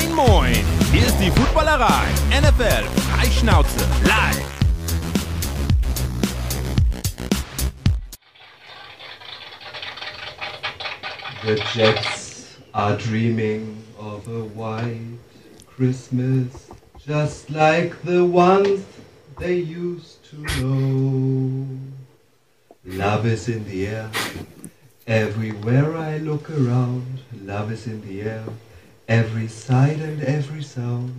Moin, moin! Hier ist die Footballerei. NFL Freischnauze live. The Jets are dreaming of a white Christmas, just like the ones they used to know. Love is in the air, everywhere I look around. Love is in the air, every sight and every sound.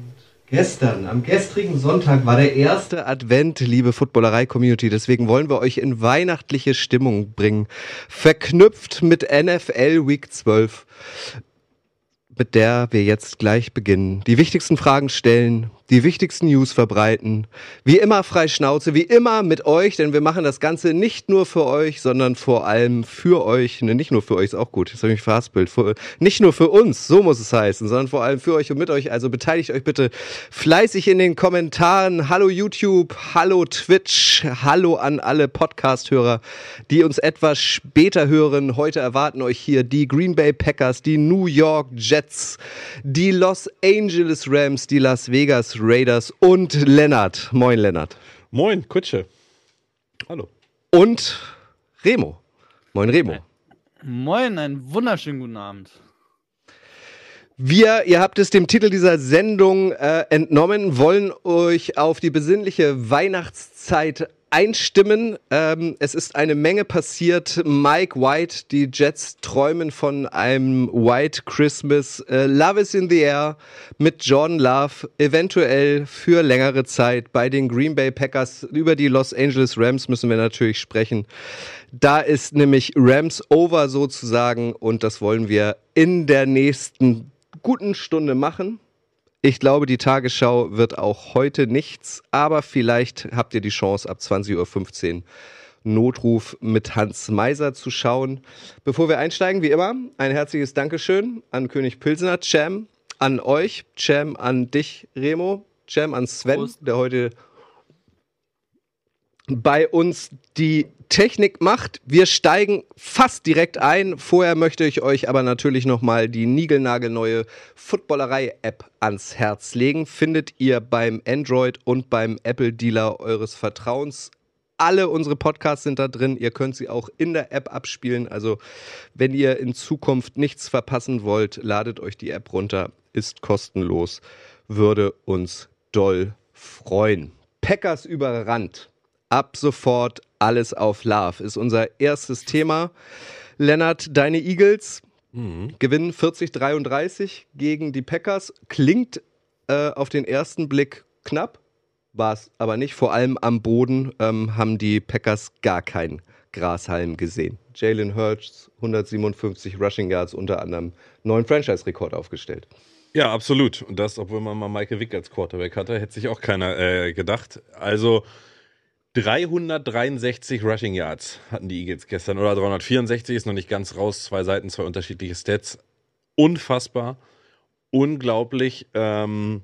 Gestern, am gestrigen Sonntag war der erste Advent, liebe Footballerei-Community. Deswegen wollen wir euch in weihnachtliche Stimmung bringen. Verknüpft mit NFL Week 12 mit der wir jetzt gleich beginnen. Die wichtigsten Fragen stellen, die wichtigsten News verbreiten. Wie immer frei Schnauze, wie immer mit euch, denn wir machen das Ganze nicht nur für euch, sondern vor allem für euch. Ne, nicht nur für euch, ist auch gut, jetzt habe ich mich verhaspelt. Für, nicht nur für uns, so muss es heißen, sondern vor allem für euch und mit euch. Also beteiligt euch bitte fleißig in den Kommentaren. Hallo YouTube, hallo Twitch, hallo an alle Podcast-Hörer, die uns etwas später hören. Heute erwarten euch hier die Green Bay Packers, die New York Jets, die Los Angeles Rams, die Las Vegas Raiders und Lennart. Moin, Lennart. Moin, Kutsche. Hallo. Und Remo. Moin, Remo. Moin, einen wunderschönen guten Abend. Wir, ihr habt es dem Titel dieser Sendung äh, entnommen, wollen euch auf die besinnliche Weihnachtszeit einstimmen. Ähm, es ist eine Menge passiert. Mike White, die Jets träumen von einem White Christmas. Äh, Love is in the air mit Jordan Love, eventuell für längere Zeit bei den Green Bay Packers. Über die Los Angeles Rams müssen wir natürlich sprechen. Da ist nämlich Rams over sozusagen und das wollen wir in der nächsten guten Stunde machen. Ich glaube, die Tagesschau wird auch heute nichts, aber vielleicht habt ihr die Chance, ab 20.15 Uhr Notruf mit Hans Meiser zu schauen. Bevor wir einsteigen, wie immer, ein herzliches Dankeschön an König Pilsener, Cem, an euch, Cem, an dich, Remo, Cem, an Sven, Prost. der heute bei uns die Technik macht. Wir steigen fast direkt ein. Vorher möchte ich euch aber natürlich nochmal die niegelnagelneue Footballerei-App ans Herz legen. Findet ihr beim Android und beim Apple-Dealer eures Vertrauens. Alle unsere Podcasts sind da drin. Ihr könnt sie auch in der App abspielen. Also, wenn ihr in Zukunft nichts verpassen wollt, ladet euch die App runter. Ist kostenlos. Würde uns doll freuen. Packers überrannt ab sofort alles auf Love ist unser erstes Thema. Lennart, deine Eagles mhm. gewinnen 40-33 gegen die Packers. Klingt äh, auf den ersten Blick knapp, war es aber nicht. Vor allem am Boden ähm, haben die Packers gar keinen Grashalm gesehen. Jalen Hurts 157 Rushing Yards unter anderem neuen Franchise-Rekord aufgestellt. Ja, absolut. Und das, obwohl man mal Michael Vick als Quarterback hatte, hätte sich auch keiner äh, gedacht. Also 363 Rushing Yards hatten die Eagles gestern oder 364 ist noch nicht ganz raus. Zwei Seiten, zwei unterschiedliche Stats. Unfassbar, unglaublich. Ähm,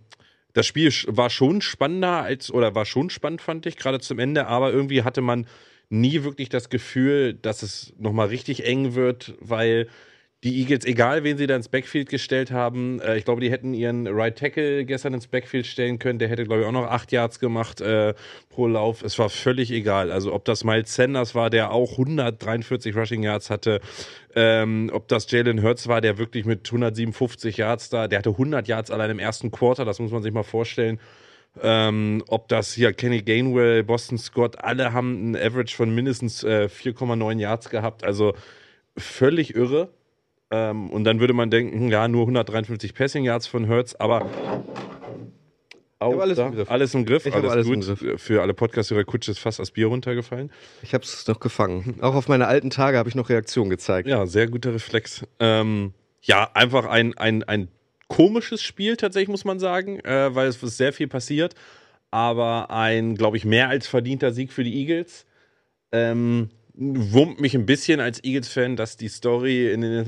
das Spiel war schon spannender als oder war schon spannend, fand ich gerade zum Ende. Aber irgendwie hatte man nie wirklich das Gefühl, dass es nochmal richtig eng wird, weil die Eagles, egal wen sie da ins Backfield gestellt haben, äh, ich glaube, die hätten ihren Right Tackle gestern ins Backfield stellen können. Der hätte, glaube ich, auch noch acht Yards gemacht äh, pro Lauf. Es war völlig egal. Also, ob das Miles Sanders war, der auch 143 Rushing Yards hatte, ähm, ob das Jalen Hurts war, der wirklich mit 157 Yards da, der hatte 100 Yards allein im ersten Quarter, das muss man sich mal vorstellen. Ähm, ob das hier Kenny Gainwell, Boston Scott, alle haben ein Average von mindestens äh, 4,9 Yards gehabt. Also völlig irre. Ähm, und dann würde man denken, ja, nur 153 Passing Yards von Hertz, aber auch alles, da, im Griff. alles im Griff. Ich alles, alles gut. Im Griff. Für alle Podcast-Hörer Kutsch ist fast das Bier runtergefallen. Ich habe es noch gefangen. Auch auf meine alten Tage habe ich noch Reaktion gezeigt. Ja, sehr guter Reflex. Ähm, ja, einfach ein, ein, ein komisches Spiel tatsächlich, muss man sagen, äh, weil es sehr viel passiert. Aber ein, glaube ich, mehr als verdienter Sieg für die Eagles. Ähm, wurmt mich ein bisschen als Eagles-Fan, dass die Story in den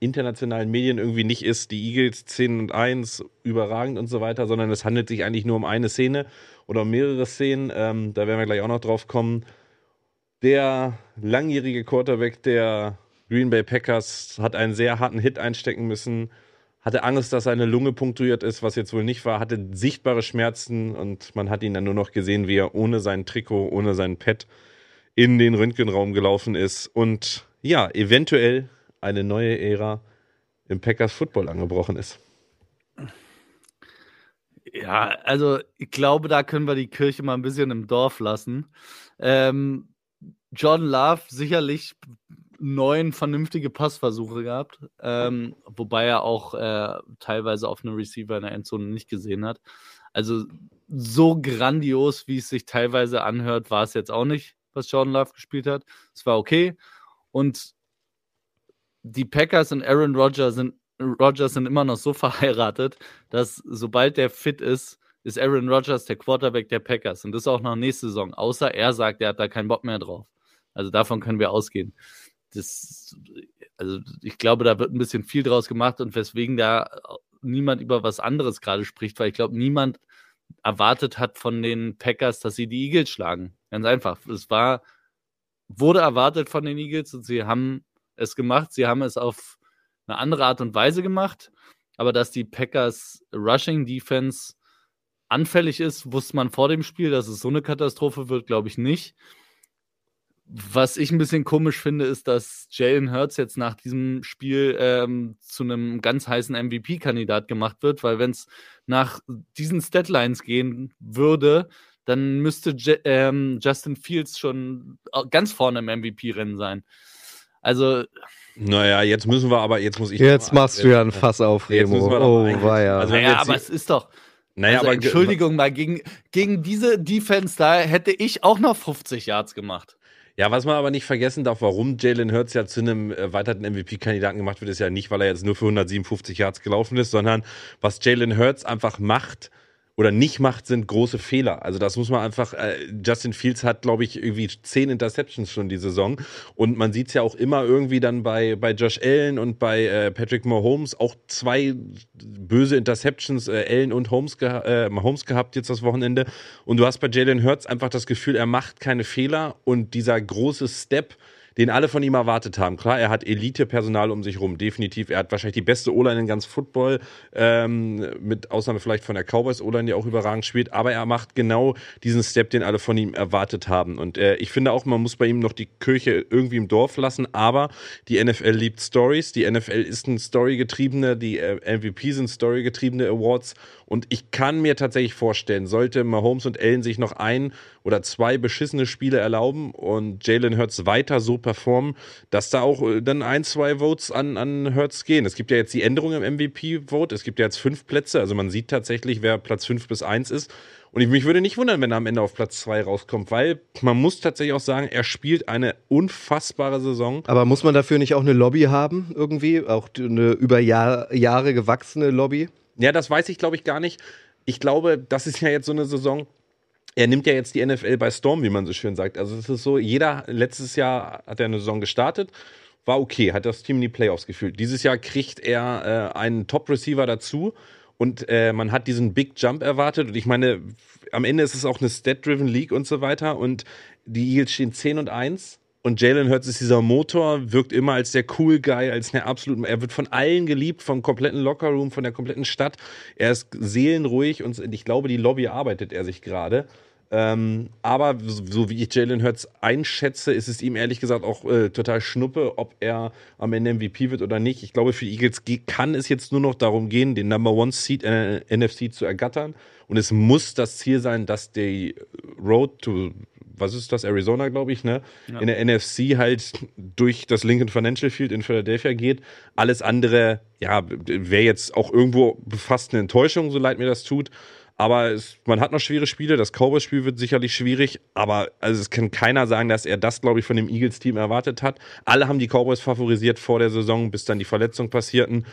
internationalen Medien irgendwie nicht ist, die Eagles 10 und 1, überragend und so weiter, sondern es handelt sich eigentlich nur um eine Szene oder um mehrere Szenen. Ähm, da werden wir gleich auch noch drauf kommen. Der langjährige Quarterback der Green Bay Packers hat einen sehr harten Hit einstecken müssen, hatte Angst, dass seine Lunge punktuiert ist, was jetzt wohl nicht war, hatte sichtbare Schmerzen und man hat ihn dann nur noch gesehen, wie er ohne sein Trikot, ohne sein Pad in den Röntgenraum gelaufen ist und ja, eventuell eine neue Ära im Packers Football angebrochen ist. Ja, also ich glaube, da können wir die Kirche mal ein bisschen im Dorf lassen. Ähm, Jordan Love sicherlich neun vernünftige Passversuche gehabt, ähm, wobei er auch äh, teilweise auf einem Receiver in der Endzone nicht gesehen hat. Also so grandios, wie es sich teilweise anhört, war es jetzt auch nicht, was Jordan Love gespielt hat. Es war okay. Und die Packers und Aaron Rodgers sind, Rodgers sind immer noch so verheiratet, dass sobald der fit ist, ist Aaron Rodgers der Quarterback der Packers. Und das auch noch nächste Saison. Außer er sagt, er hat da keinen Bock mehr drauf. Also davon können wir ausgehen das, also ich glaube, da wird ein bisschen viel draus gemacht und weswegen da niemand über was anderes gerade spricht, weil ich glaube, niemand erwartet hat von den Packers, dass sie die Eagles schlagen. Ganz einfach. Es war, wurde erwartet von den Eagles und sie haben es gemacht. Sie haben es auf eine andere Art und Weise gemacht. Aber dass die Packers Rushing Defense anfällig ist, wusste man vor dem Spiel, dass es so eine Katastrophe wird, glaube ich nicht. Was ich ein bisschen komisch finde, ist, dass Jalen Hurts jetzt nach diesem Spiel ähm, zu einem ganz heißen MVP-Kandidat gemacht wird, weil wenn es nach diesen Statlines gehen würde, dann müsste J ähm, Justin Fields schon ganz vorne im MVP-Rennen sein. Also. Naja, jetzt müssen wir aber, jetzt muss ich. Jetzt machst du ja ein Fass auf, Remo. Oh, war ja. Also, naja, aber es ist doch. Naja, also, aber Entschuldigung mal, gegen, gegen diese Defense da hätte ich auch noch 50 Yards gemacht. Ja, was man aber nicht vergessen darf, warum Jalen Hurts ja zu einem erweiterten MVP-Kandidaten gemacht wird, ist ja nicht, weil er jetzt nur für 157 Yards gelaufen ist, sondern was Jalen Hurts einfach macht, oder nicht macht, sind große Fehler. Also das muss man einfach, äh, Justin Fields hat, glaube ich, irgendwie zehn Interceptions schon die Saison. Und man sieht es ja auch immer irgendwie dann bei, bei Josh Allen und bei äh, Patrick Mahomes auch zwei böse Interceptions, äh, Allen und Holmes, geha äh, Mahomes gehabt jetzt das Wochenende. Und du hast bei Jalen Hurts einfach das Gefühl, er macht keine Fehler und dieser große Step, den alle von ihm erwartet haben. Klar, er hat Elite-Personal um sich rum, definitiv. Er hat wahrscheinlich die beste O-Line in ganz Football, ähm, mit Ausnahme vielleicht von der Cowboys O-Line, die auch überragend spielt. Aber er macht genau diesen Step, den alle von ihm erwartet haben. Und äh, ich finde auch, man muss bei ihm noch die Kirche irgendwie im Dorf lassen. Aber die NFL liebt Stories. Die NFL ist ein Story-getriebene, die äh, MVP sind Story-getriebene Awards. Und ich kann mir tatsächlich vorstellen, sollte Mahomes und Allen sich noch ein oder zwei beschissene Spiele erlauben und Jalen Hurts weiter so performen, dass da auch äh, dann ein, zwei Votes an, an Hurts gehen. Es gibt ja jetzt die Änderung im MVP-Vote. Es gibt ja jetzt fünf Plätze. Also man sieht tatsächlich, wer Platz fünf bis eins ist. Und ich mich würde nicht wundern, wenn er am Ende auf Platz zwei rauskommt, weil man muss tatsächlich auch sagen, er spielt eine unfassbare Saison. Aber muss man dafür nicht auch eine Lobby haben, irgendwie? Auch eine über Jahr, Jahre gewachsene Lobby? Ja, das weiß ich, glaube ich, gar nicht. Ich glaube, das ist ja jetzt so eine Saison. Er nimmt ja jetzt die NFL bei Storm, wie man so schön sagt. Also es ist so, jeder, letztes Jahr hat er eine Saison gestartet, war okay, hat das Team in die Playoffs gefühlt. Dieses Jahr kriegt er äh, einen Top-Receiver dazu und äh, man hat diesen Big Jump erwartet. Und ich meine, am Ende ist es auch eine Stat-Driven League und so weiter. Und die Eagles stehen 10 und 1 und Jalen Hurts ist dieser Motor, wirkt immer als der cool Guy, als der absolut, er wird von allen geliebt, vom kompletten Lockerroom, von der kompletten Stadt. Er ist seelenruhig und ich glaube, die Lobby arbeitet er sich gerade. Ähm, aber so wie ich Jalen Hurts einschätze, ist es ihm ehrlich gesagt auch äh, total schnuppe, ob er am Ende MVP wird oder nicht. Ich glaube, für die Eagles kann es jetzt nur noch darum gehen, den Number One Seed äh, NFC zu ergattern. Und es muss das Ziel sein, dass die Road to was ist das, Arizona, glaube ich, ne? Ja. In der NFC halt durch das Lincoln Financial Field in Philadelphia geht. Alles andere, ja, wäre jetzt auch irgendwo befasst eine Enttäuschung, so leid mir das tut. Aber es, man hat noch schwere Spiele. Das Cowboys-Spiel wird sicherlich schwierig. Aber also es kann keiner sagen, dass er das, glaube ich, von dem Eagles-Team erwartet hat. Alle haben die Cowboys favorisiert vor der Saison, bis dann die Verletzungen passierten.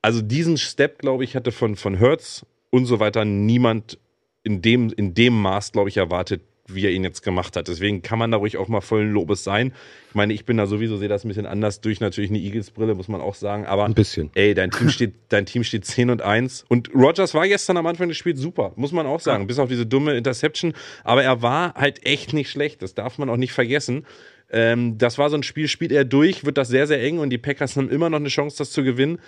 Also diesen Step, glaube ich, hatte von, von Hertz und so weiter niemand in dem, in dem Maß, glaube ich, erwartet, wie er ihn jetzt gemacht hat. Deswegen kann man da ruhig auch mal vollen Lobes sein. Ich meine, ich bin da sowieso, sehe das ein bisschen anders durch natürlich eine Eagles-Brille, muss man auch sagen. Aber ein bisschen. Ey, dein Team steht, dein Team steht 10 und 1. Und Rogers war gestern am Anfang des Spiels super, muss man auch sagen. Ja. Bis auf diese dumme Interception. Aber er war halt echt nicht schlecht. Das darf man auch nicht vergessen. Ähm, das war so ein Spiel, spielt er durch, wird das sehr, sehr eng und die Packers haben immer noch eine Chance, das zu gewinnen.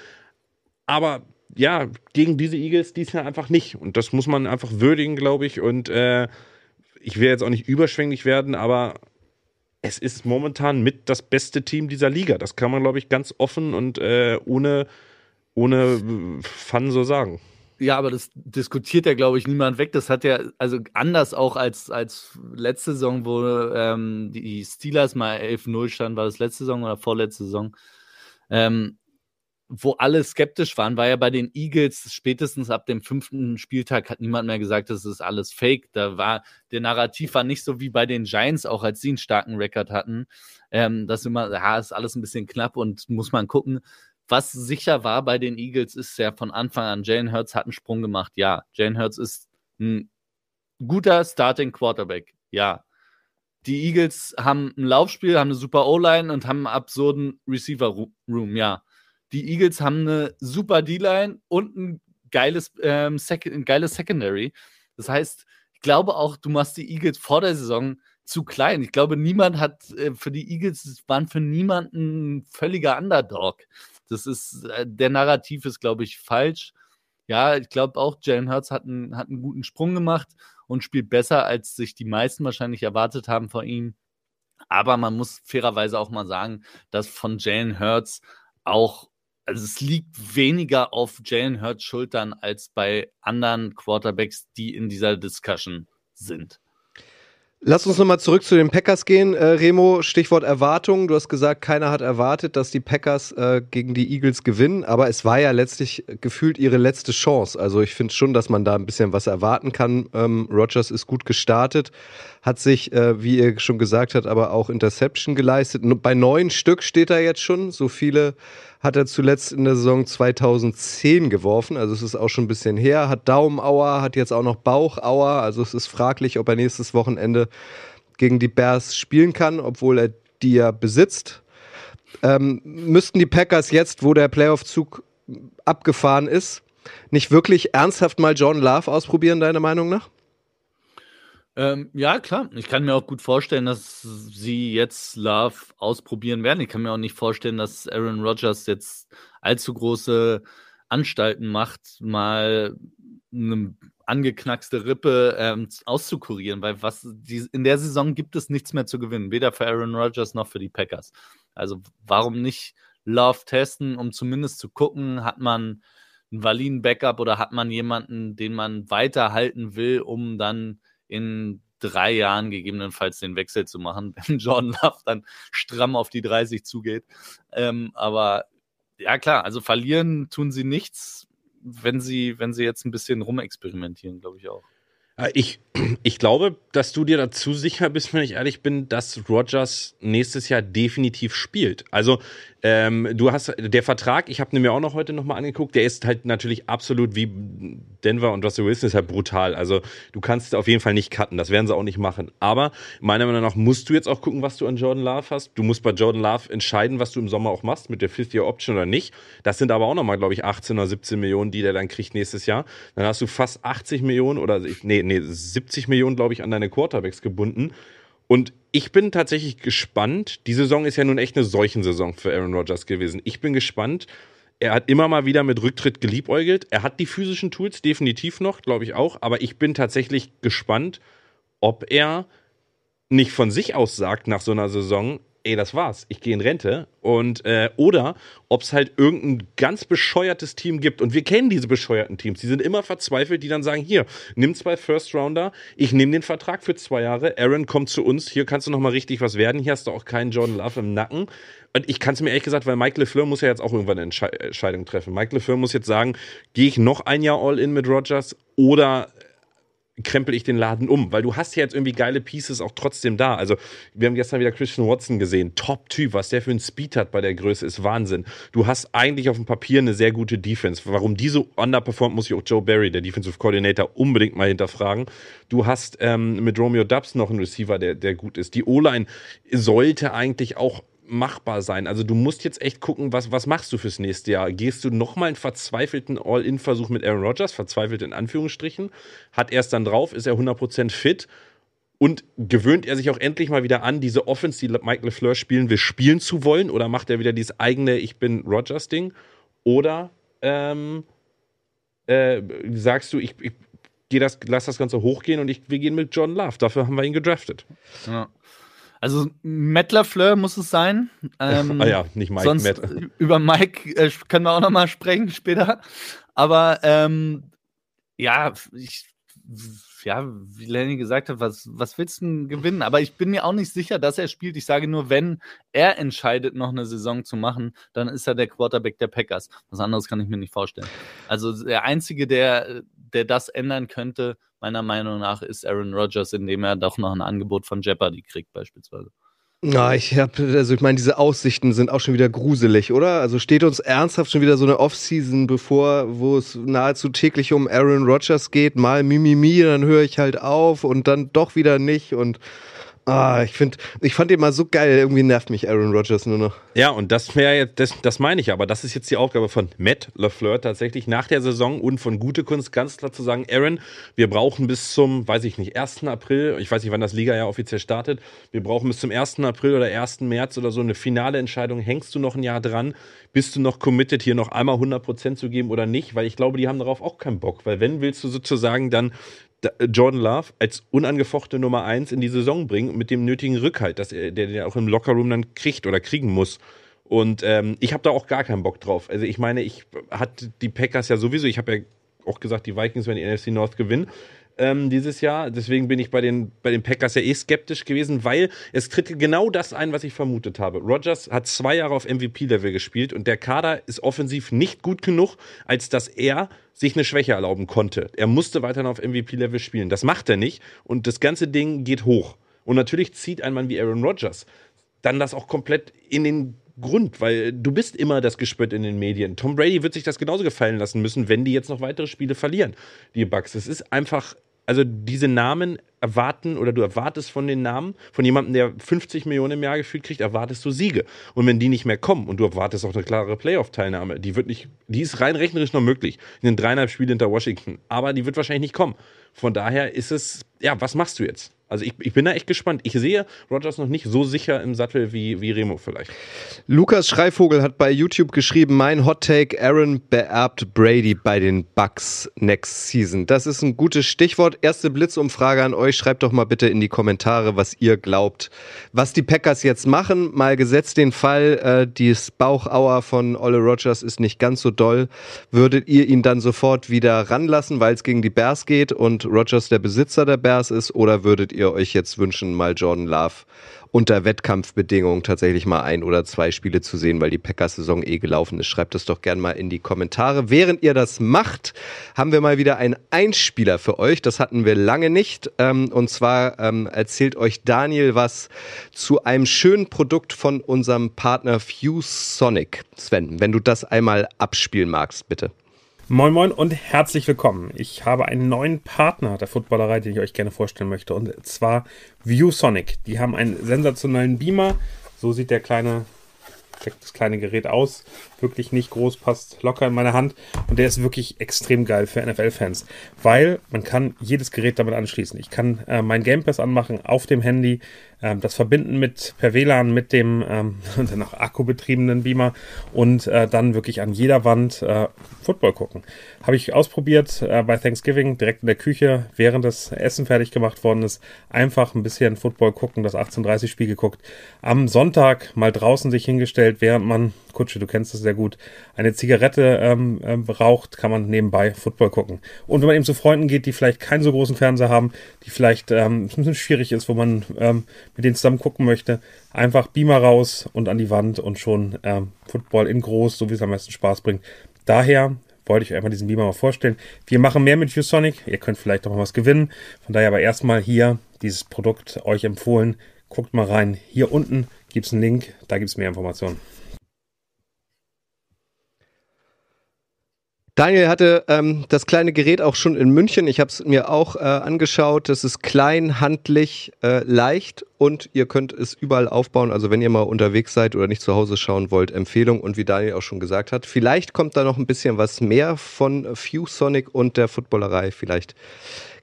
Aber ja, gegen diese Eagles dies Jahr einfach nicht. Und das muss man einfach würdigen, glaube ich. Und äh, ich will jetzt auch nicht überschwänglich werden, aber es ist momentan mit das beste Team dieser Liga. Das kann man, glaube ich, ganz offen und äh, ohne, ohne Fun so sagen. Ja, aber das diskutiert ja, glaube ich, niemand weg. Das hat ja, also anders auch als, als letzte Saison, wo ähm, die Steelers mal 11-0 standen, war das letzte Saison oder vorletzte Saison. Ähm, wo alle skeptisch waren, war ja bei den Eagles spätestens ab dem fünften Spieltag hat niemand mehr gesagt, das ist alles Fake. Da war der Narrativ war nicht so wie bei den Giants, auch als sie einen starken Rekord hatten. Ähm, das immer, ja, ist alles ein bisschen knapp und muss man gucken. Was sicher war bei den Eagles, ist ja von Anfang an, Jalen Hurts hat einen Sprung gemacht. Ja, Jalen Hurts ist ein guter Starting Quarterback. Ja. Die Eagles haben ein Laufspiel, haben eine super O-Line und haben einen absurden Receiver-Room. Ja die Eagles haben eine super D-Line und ein geiles, ähm, Sec ein geiles Secondary. Das heißt, ich glaube auch, du machst die Eagles vor der Saison zu klein. Ich glaube, niemand hat äh, für die Eagles waren für niemanden ein völliger Underdog. Das ist äh, der Narrativ ist, glaube ich, falsch. Ja, ich glaube auch, Jalen Hurts hat, ein, hat einen guten Sprung gemacht und spielt besser, als sich die meisten wahrscheinlich erwartet haben von ihm. Aber man muss fairerweise auch mal sagen, dass von Jalen Hurts auch also es liegt weniger auf Jalen Hurts Schultern als bei anderen Quarterbacks, die in dieser Discussion sind. Lass uns nochmal zurück zu den Packers gehen. Äh, Remo, Stichwort Erwartungen. Du hast gesagt, keiner hat erwartet, dass die Packers äh, gegen die Eagles gewinnen, aber es war ja letztlich gefühlt ihre letzte Chance. Also ich finde schon, dass man da ein bisschen was erwarten kann. Ähm, Rogers ist gut gestartet, hat sich, äh, wie ihr schon gesagt habt, aber auch Interception geleistet. Bei neun Stück steht er jetzt schon. So viele hat er zuletzt in der Saison 2010 geworfen, also es ist auch schon ein bisschen her, hat Daumenauer, hat jetzt auch noch Bauchauer, also es ist fraglich, ob er nächstes Wochenende gegen die Bears spielen kann, obwohl er die ja besitzt. Ähm, müssten die Packers jetzt, wo der Playoff-Zug abgefahren ist, nicht wirklich ernsthaft mal John Love ausprobieren, deiner Meinung nach? Ähm, ja, klar. Ich kann mir auch gut vorstellen, dass sie jetzt Love ausprobieren werden. Ich kann mir auch nicht vorstellen, dass Aaron Rodgers jetzt allzu große Anstalten macht, mal eine angeknackste Rippe ähm, auszukurieren, weil was die, in der Saison gibt es nichts mehr zu gewinnen, weder für Aaron Rodgers noch für die Packers. Also warum nicht Love testen, um zumindest zu gucken, hat man einen validen Backup oder hat man jemanden, den man weiterhalten will, um dann in drei Jahren gegebenenfalls den Wechsel zu machen, wenn Jordan Love dann stramm auf die 30 zugeht. Ähm, aber ja, klar, also verlieren tun sie nichts, wenn sie, wenn sie jetzt ein bisschen rumexperimentieren, glaube ich auch. Äh, ich, ich glaube, dass du dir dazu sicher bist, wenn ich ehrlich bin, dass Rogers nächstes Jahr definitiv spielt. Also ähm, du hast der Vertrag, ich habe mir auch noch heute nochmal angeguckt, der ist halt natürlich absolut wie Denver und Russell Wilson ist halt brutal. Also du kannst auf jeden Fall nicht cutten, das werden sie auch nicht machen. Aber meiner Meinung nach musst du jetzt auch gucken, was du an Jordan Love hast. Du musst bei Jordan Love entscheiden, was du im Sommer auch machst, mit der Fifth-Year-Option oder nicht. Das sind aber auch nochmal, glaube ich, 18 oder 17 Millionen, die der dann kriegt nächstes Jahr. Dann hast du fast 80 Millionen oder nee, nee, 70 Millionen, glaube ich, an deine Quarterbacks gebunden. Und ich bin tatsächlich gespannt. Die Saison ist ja nun echt eine Seuchensaison für Aaron Rodgers gewesen. Ich bin gespannt. Er hat immer mal wieder mit Rücktritt geliebäugelt. Er hat die physischen Tools definitiv noch, glaube ich auch. Aber ich bin tatsächlich gespannt, ob er nicht von sich aus sagt nach so einer Saison, ey, das war's, ich gehe in Rente. Und, äh, oder ob es halt irgendein ganz bescheuertes Team gibt. Und wir kennen diese bescheuerten Teams. Die sind immer verzweifelt, die dann sagen: Hier, nimm zwei First Rounder, ich nehme den Vertrag für zwei Jahre. Aaron kommt zu uns, hier kannst du nochmal richtig was werden. Hier hast du auch keinen Jordan Love im Nacken. Und ich kann es mir ehrlich gesagt, weil Mike LeFleur muss ja jetzt auch irgendwann eine Entscheidung treffen. Mike LeFleur muss jetzt sagen, gehe ich noch ein Jahr All-In mit Rogers oder krempel ich den Laden um, weil du hast ja jetzt irgendwie geile Pieces auch trotzdem da. Also wir haben gestern wieder Christian Watson gesehen, Top-Typ, was der für einen Speed hat bei der Größe, ist Wahnsinn. Du hast eigentlich auf dem Papier eine sehr gute Defense. Warum diese so underperformt, muss ich auch Joe Barry, der Defensive Coordinator, unbedingt mal hinterfragen. Du hast ähm, mit Romeo Dubs noch einen Receiver, der, der gut ist. Die O-Line sollte eigentlich auch machbar sein. Also du musst jetzt echt gucken, was, was machst du fürs nächste Jahr? Gehst du nochmal einen verzweifelten All-In-Versuch mit Aaron Rodgers, verzweifelt in Anführungsstrichen? Hat er es dann drauf? Ist er 100% fit? Und gewöhnt er sich auch endlich mal wieder an, diese Offense, die Mike LeFleur spielen will, spielen zu wollen? Oder macht er wieder dieses eigene Ich bin Rodgers-Ding? Oder ähm, äh, sagst du, ich, ich das, lass das Ganze hochgehen und ich, wir gehen mit John Love. Dafür haben wir ihn gedraftet. Ja. Also Matt LaFleur muss es sein. Ähm, ah ja, nicht Mike, sonst Matt. Über Mike äh, können wir auch noch mal sprechen später. Aber ähm, ja, ich, ja, wie Lenny gesagt hat, was, was willst du denn gewinnen? Aber ich bin mir auch nicht sicher, dass er spielt. Ich sage nur, wenn er entscheidet, noch eine Saison zu machen, dann ist er der Quarterback der Packers. Was anderes kann ich mir nicht vorstellen. Also der Einzige, der, der das ändern könnte, meiner Meinung nach, ist Aaron Rodgers, indem er doch noch ein Angebot von Jeopardy kriegt, beispielsweise. Na, ich hab, also ich meine, diese Aussichten sind auch schon wieder gruselig, oder? Also steht uns ernsthaft schon wieder so eine Offseason bevor, wo es nahezu täglich um Aaron Rodgers geht, mal Mimimi, dann höre ich halt auf und dann doch wieder nicht und Ah, ich finde, ich fand den mal so geil. Irgendwie nervt mich Aaron Rodgers nur noch. Ja, und das wäre das, das meine ich aber. Das ist jetzt die Aufgabe von Matt LaFleur tatsächlich nach der Saison und von Gute Kunst ganz klar zu sagen, Aaron, wir brauchen bis zum, weiß ich nicht, 1. April, ich weiß nicht, wann das Liga ja offiziell startet, wir brauchen bis zum 1. April oder 1. März oder so eine finale Entscheidung. Hängst du noch ein Jahr dran? Bist du noch committed, hier noch einmal 100% zu geben oder nicht? Weil ich glaube, die haben darauf auch keinen Bock. Weil wenn willst du sozusagen dann Jordan Love als unangefochte Nummer 1 in die Saison bringen mit dem nötigen Rückhalt, dass er, der der auch im Lockerroom dann kriegt oder kriegen muss. Und ähm, ich habe da auch gar keinen Bock drauf. Also ich meine, ich hatte die Packers ja sowieso, ich habe ja auch gesagt, die Vikings werden die NFC North gewinnen ähm, dieses Jahr. Deswegen bin ich bei den, bei den Packers ja eh skeptisch gewesen, weil es tritt genau das ein, was ich vermutet habe. Rodgers hat zwei Jahre auf MVP-Level gespielt und der Kader ist offensiv nicht gut genug, als dass er sich eine Schwäche erlauben konnte. Er musste weiterhin auf MVP-Level spielen. Das macht er nicht und das ganze Ding geht hoch. Und natürlich zieht ein Mann wie Aaron Rodgers dann das auch komplett in den Grund, weil du bist immer das Gespött in den Medien. Tom Brady wird sich das genauso gefallen lassen müssen, wenn die jetzt noch weitere Spiele verlieren, die Bucks. Es ist einfach, also diese Namen erwarten oder du erwartest von den Namen, von jemandem, der 50 Millionen im Jahr gefühlt kriegt, erwartest du Siege. Und wenn die nicht mehr kommen und du erwartest auch eine klare Playoff-Teilnahme, die wird nicht, die ist rein rechnerisch noch möglich. In den dreieinhalb Spielen hinter Washington. Aber die wird wahrscheinlich nicht kommen. Von daher ist es, ja, was machst du jetzt? Also ich, ich bin da echt gespannt. Ich sehe Rogers noch nicht so sicher im Sattel wie, wie Remo vielleicht. Lukas Schreivogel hat bei YouTube geschrieben, mein Hot Take, Aaron beerbt Brady bei den Bucks next season. Das ist ein gutes Stichwort. Erste Blitzumfrage an euch. Schreibt doch mal bitte in die Kommentare, was ihr glaubt, was die Packers jetzt machen. Mal gesetzt den Fall, äh, dieses Bauchauer von Olle Rogers ist nicht ganz so doll. Würdet ihr ihn dann sofort wieder ranlassen, weil es gegen die Bears geht und Rogers der Besitzer der Bears ist? Oder würdet ihr euch jetzt wünschen, mal Jordan Love unter Wettkampfbedingungen tatsächlich mal ein oder zwei Spiele zu sehen, weil die Packers-Saison eh gelaufen ist. Schreibt es doch gerne mal in die Kommentare. Während ihr das macht, haben wir mal wieder einen Einspieler für euch. Das hatten wir lange nicht. Ähm, und zwar ähm, erzählt euch Daniel was zu einem schönen Produkt von unserem Partner Fuse Sonic. Sven, wenn du das einmal abspielen magst, bitte. Moin Moin und herzlich willkommen. Ich habe einen neuen Partner der Footballerei, den ich euch gerne vorstellen möchte, und zwar ViewSonic. Die haben einen sensationellen Beamer. So sieht der kleine, das kleine Gerät aus. Wirklich nicht groß, passt locker in meine Hand. Und der ist wirklich extrem geil für NFL-Fans, weil man kann jedes Gerät damit anschließen. Ich kann äh, mein Game Pass anmachen auf dem Handy, ähm, das verbinden mit per WLAN mit dem ähm, dann auch akkubetriebenen Beamer und äh, dann wirklich an jeder Wand äh, Football gucken. Habe ich ausprobiert äh, bei Thanksgiving direkt in der Küche, während das Essen fertig gemacht worden ist. Einfach ein bisschen Football gucken, das 18:30 Spiel geguckt. Am Sonntag mal draußen sich hingestellt, während man Kutsche, du kennst das sehr gut, eine Zigarette ähm, äh, raucht, kann man nebenbei Football gucken. Und wenn man eben zu Freunden geht, die vielleicht keinen so großen Fernseher haben, die vielleicht ähm, ein bisschen schwierig ist, wo man ähm, mit denen zusammen gucken möchte, einfach Beamer raus und an die Wand und schon ähm, Football in groß, so wie es am meisten Spaß bringt. Daher wollte ich euch einfach diesen Beamer mal vorstellen. Wir machen mehr mit ViewSonic. Ihr könnt vielleicht auch mal was gewinnen. Von daher aber erstmal hier dieses Produkt euch empfohlen. Guckt mal rein. Hier unten gibt es einen Link, da gibt es mehr Informationen. Daniel hatte ähm, das kleine Gerät auch schon in München. Ich habe es mir auch äh, angeschaut. Das ist klein, handlich, äh, leicht und ihr könnt es überall aufbauen. Also wenn ihr mal unterwegs seid oder nicht zu Hause schauen wollt, Empfehlung. Und wie Daniel auch schon gesagt hat, vielleicht kommt da noch ein bisschen was mehr von ViewSonic und der Footballerei. Vielleicht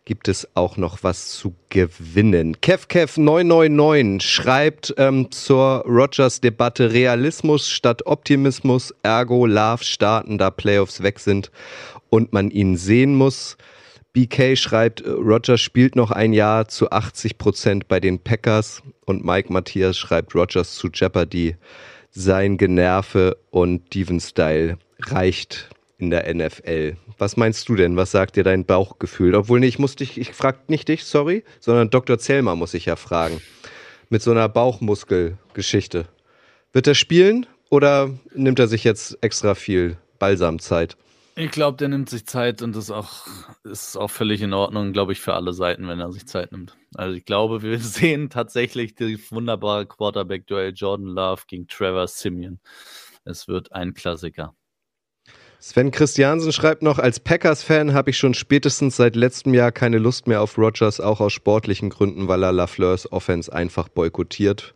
gibt es auch noch was zu gewinnen. KevKev999 schreibt ähm, zur Rogers-Debatte Realismus statt Optimismus, ergo Love starten, da Playoffs weg sind und man ihn sehen muss. BK schreibt, Rogers spielt noch ein Jahr zu 80 Prozent bei den Packers und Mike Matthias schreibt Rogers zu Jeopardy. Sein Generve und Steven-Style reicht in der NFL. Was meinst du denn? Was sagt dir dein Bauchgefühl? Obwohl, nee, ich muss dich, ich frag nicht dich, sorry, sondern Dr. Zellmer muss ich ja fragen. Mit so einer Bauchmuskelgeschichte. Wird er spielen oder nimmt er sich jetzt extra viel Balsamzeit? Ich glaube, der nimmt sich Zeit und das ist auch, ist auch völlig in Ordnung, glaube ich, für alle Seiten, wenn er sich Zeit nimmt. Also ich glaube, wir sehen tatsächlich die wunderbare Quarterback-Duell Jordan Love gegen Trevor Simeon. Es wird ein Klassiker. Sven Christiansen schreibt noch, als Packers-Fan habe ich schon spätestens seit letztem Jahr keine Lust mehr auf Rogers, auch aus sportlichen Gründen, weil er Lafleurs Offense einfach boykottiert.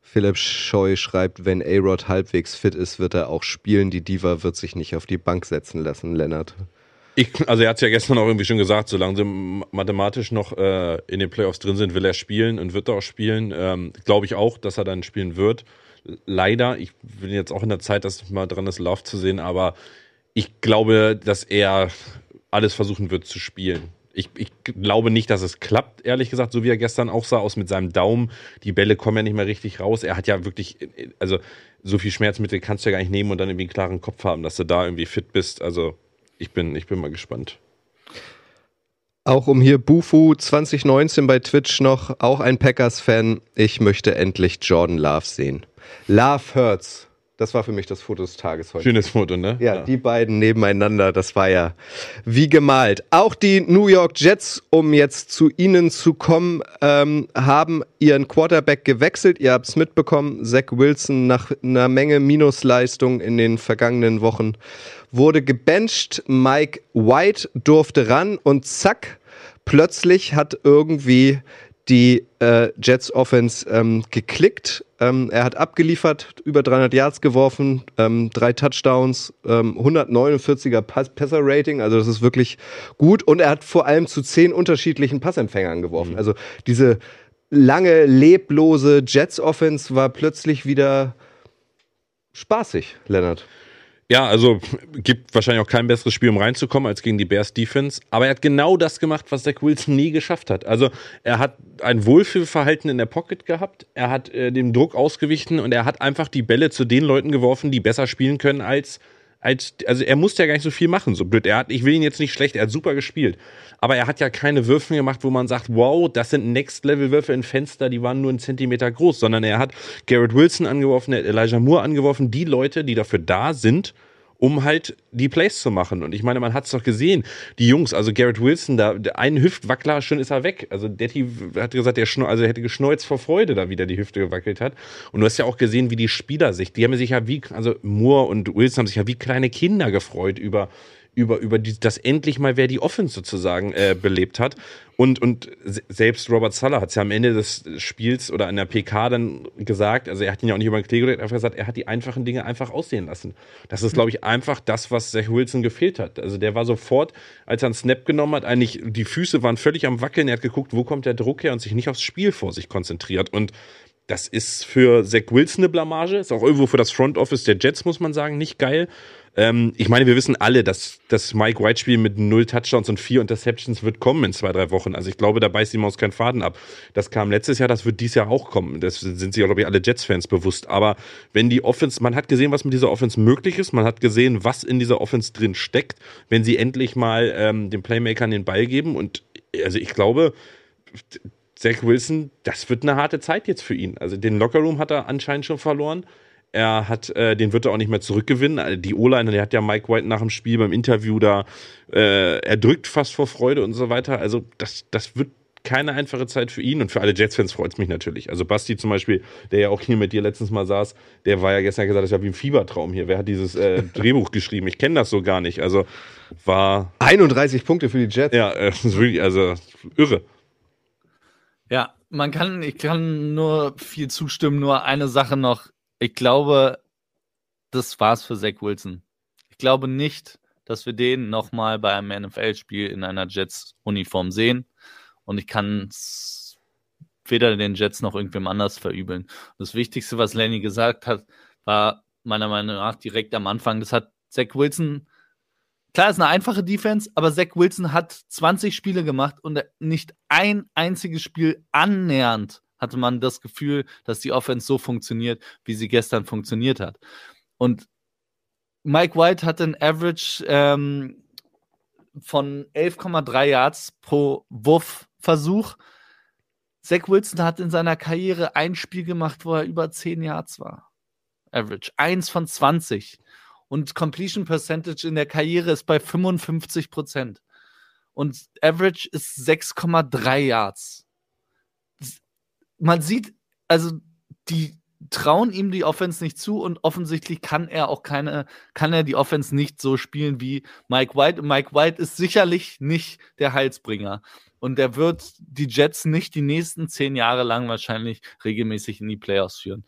Philipp Scheu schreibt, wenn A-Rod halbwegs fit ist, wird er auch spielen. Die Diva wird sich nicht auf die Bank setzen lassen, Lennart. Ich, also er hat es ja gestern auch irgendwie schon gesagt, solange sie mathematisch noch äh, in den Playoffs drin sind, will er spielen und wird auch spielen. Ähm, Glaube ich auch, dass er dann spielen wird. Leider, ich bin jetzt auch in der Zeit, dass mal dran ist, Lauf zu sehen, aber ich glaube, dass er alles versuchen wird zu spielen. Ich, ich, glaube nicht, dass es klappt, ehrlich gesagt, so wie er gestern auch sah, aus mit seinem Daumen. Die Bälle kommen ja nicht mehr richtig raus. Er hat ja wirklich, also so viel Schmerzmittel kannst du ja gar nicht nehmen und dann irgendwie einen klaren Kopf haben, dass du da irgendwie fit bist. Also ich bin, ich bin mal gespannt. Auch um hier Bufu 2019 bei Twitch noch, auch ein Packers-Fan. Ich möchte endlich Jordan Love sehen. Love hurts. Das war für mich das Foto des Tages heute. Schönes Foto, ne? Ja, ja, die beiden nebeneinander, das war ja wie gemalt. Auch die New York Jets, um jetzt zu ihnen zu kommen, ähm, haben ihren Quarterback gewechselt. Ihr habt es mitbekommen, Zach Wilson nach einer Menge Minusleistung in den vergangenen Wochen wurde gebencht. Mike White durfte ran und zack, plötzlich hat irgendwie die äh, Jets Offense ähm, geklickt. Ähm, er hat abgeliefert, über 300 Yards geworfen, ähm, drei Touchdowns, 149er ähm, Pass Passer Rating, also das ist wirklich gut. Und er hat vor allem zu zehn unterschiedlichen Passempfängern geworfen. Mhm. Also diese lange, leblose Jets Offense war plötzlich wieder spaßig, Leonard. Ja, also gibt wahrscheinlich auch kein besseres Spiel, um reinzukommen, als gegen die Bears Defense. Aber er hat genau das gemacht, was Zach Wilson nie geschafft hat. Also er hat ein Wohlfühlverhalten in der Pocket gehabt, er hat äh, dem Druck ausgewichen und er hat einfach die Bälle zu den Leuten geworfen, die besser spielen können als als, also er musste ja gar nicht so viel machen, so blöd. Er hat, ich will ihn jetzt nicht schlecht, er hat super gespielt. Aber er hat ja keine Würfe gemacht, wo man sagt, wow, das sind Next-Level-Würfe in Fenster, die waren nur einen Zentimeter groß, sondern er hat Garrett Wilson angeworfen, er hat Elijah Moore angeworfen, die Leute, die dafür da sind, um halt die Plays zu machen. Und ich meine, man hat es doch gesehen, die Jungs, also Garrett Wilson, da ein Hüftwackler, schon ist er weg. Also Detti hat gesagt, der Schneu also er hätte geschneuzt vor Freude, da wieder die Hüfte gewackelt hat. Und du hast ja auch gesehen, wie die Spieler sich, die haben sich ja wie, also Moore und Wilson haben sich ja wie kleine Kinder gefreut über über, über die, das endlich mal wer die Offense sozusagen äh, belebt hat. Und, und selbst Robert Suller hat es ja am Ende des Spiels oder an der PK dann gesagt, also er hat ihn ja auch nicht über den Klee gelegt, einfach gesagt, er hat die einfachen Dinge einfach aussehen lassen. Das ist, glaube ich, einfach das, was Zach Wilson gefehlt hat. Also der war sofort, als er einen Snap genommen hat, eigentlich, die Füße waren völlig am Wackeln, er hat geguckt, wo kommt der Druck her und sich nicht aufs Spiel vor sich konzentriert. Und das ist für Zach Wilson eine Blamage, ist auch irgendwo für das Front Office der Jets, muss man sagen, nicht geil. Ähm, ich meine, wir wissen alle, dass das Mike White-Spiel mit null Touchdowns und vier Interceptions wird kommen in zwei, drei Wochen. Also ich glaube, da beißt die Maus keinen Faden ab. Das kam letztes Jahr, das wird dieses Jahr auch kommen. Das sind sich, glaube ich, alle Jets-Fans bewusst. Aber wenn die Offense, man hat gesehen, was mit dieser Offense möglich ist, man hat gesehen, was in dieser Offense drin steckt, wenn sie endlich mal ähm, den Playmakern den Ball geben. Und also ich glaube, Zach Wilson, das wird eine harte Zeit jetzt für ihn. Also den Lockerroom hat er anscheinend schon verloren. Er hat, äh, den wird er auch nicht mehr zurückgewinnen. Also die O-Line, der hat ja Mike White nach dem Spiel beim Interview da äh, erdrückt fast vor Freude und so weiter. Also das, das wird keine einfache Zeit für ihn und für alle Jets-Fans freut es mich natürlich. Also Basti zum Beispiel, der ja auch hier mit dir letztens mal saß, der war ja gestern gesagt, das ist ja wie ein Fiebertraum hier. Wer hat dieses äh, Drehbuch geschrieben? Ich kenne das so gar nicht. Also war 31 Punkte für die Jets. Ja, äh, wirklich, also irre. Ja, man kann, ich kann nur viel zustimmen. Nur eine Sache noch ich glaube, das war's für Zach Wilson. Ich glaube nicht, dass wir den nochmal bei einem NFL-Spiel in einer Jets-Uniform sehen. Und ich kann es weder den Jets noch irgendwem anders verübeln. Das Wichtigste, was Lenny gesagt hat, war meiner Meinung nach direkt am Anfang. Das hat Zach Wilson Klar, ist eine einfache Defense, aber Zach Wilson hat 20 Spiele gemacht und nicht ein einziges Spiel annähernd hatte man das Gefühl, dass die Offense so funktioniert, wie sie gestern funktioniert hat. Und Mike White hat ein Average ähm, von 11,3 Yards pro Wurfversuch. Zach Wilson hat in seiner Karriere ein Spiel gemacht, wo er über 10 Yards war. Average. Eins von 20 und Completion Percentage in der Karriere ist bei 55 Prozent. Und Average ist 6,3 Yards. Man sieht, also die trauen ihm die Offense nicht zu und offensichtlich kann er auch keine, kann er die Offense nicht so spielen wie Mike White. Und Mike White ist sicherlich nicht der Heilsbringer. Und der wird die Jets nicht die nächsten zehn Jahre lang wahrscheinlich regelmäßig in die Playoffs führen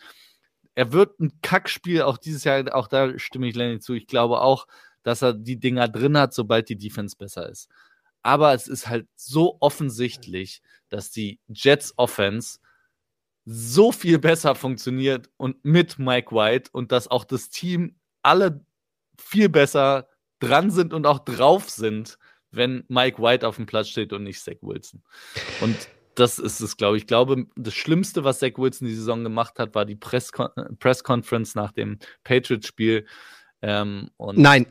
er wird ein Kackspiel auch dieses Jahr, auch da stimme ich Lenny zu. Ich glaube auch, dass er die Dinger drin hat, sobald die Defense besser ist. Aber es ist halt so offensichtlich, dass die Jets Offense so viel besser funktioniert und mit Mike White und dass auch das Team alle viel besser dran sind und auch drauf sind, wenn Mike White auf dem Platz steht und nicht Zach Wilson. Und das ist es, glaube ich. Ich glaube, das Schlimmste, was Zach Wilson die Saison gemacht hat, war die Presskon Press nach dem Patriots-Spiel. Ähm, Nein.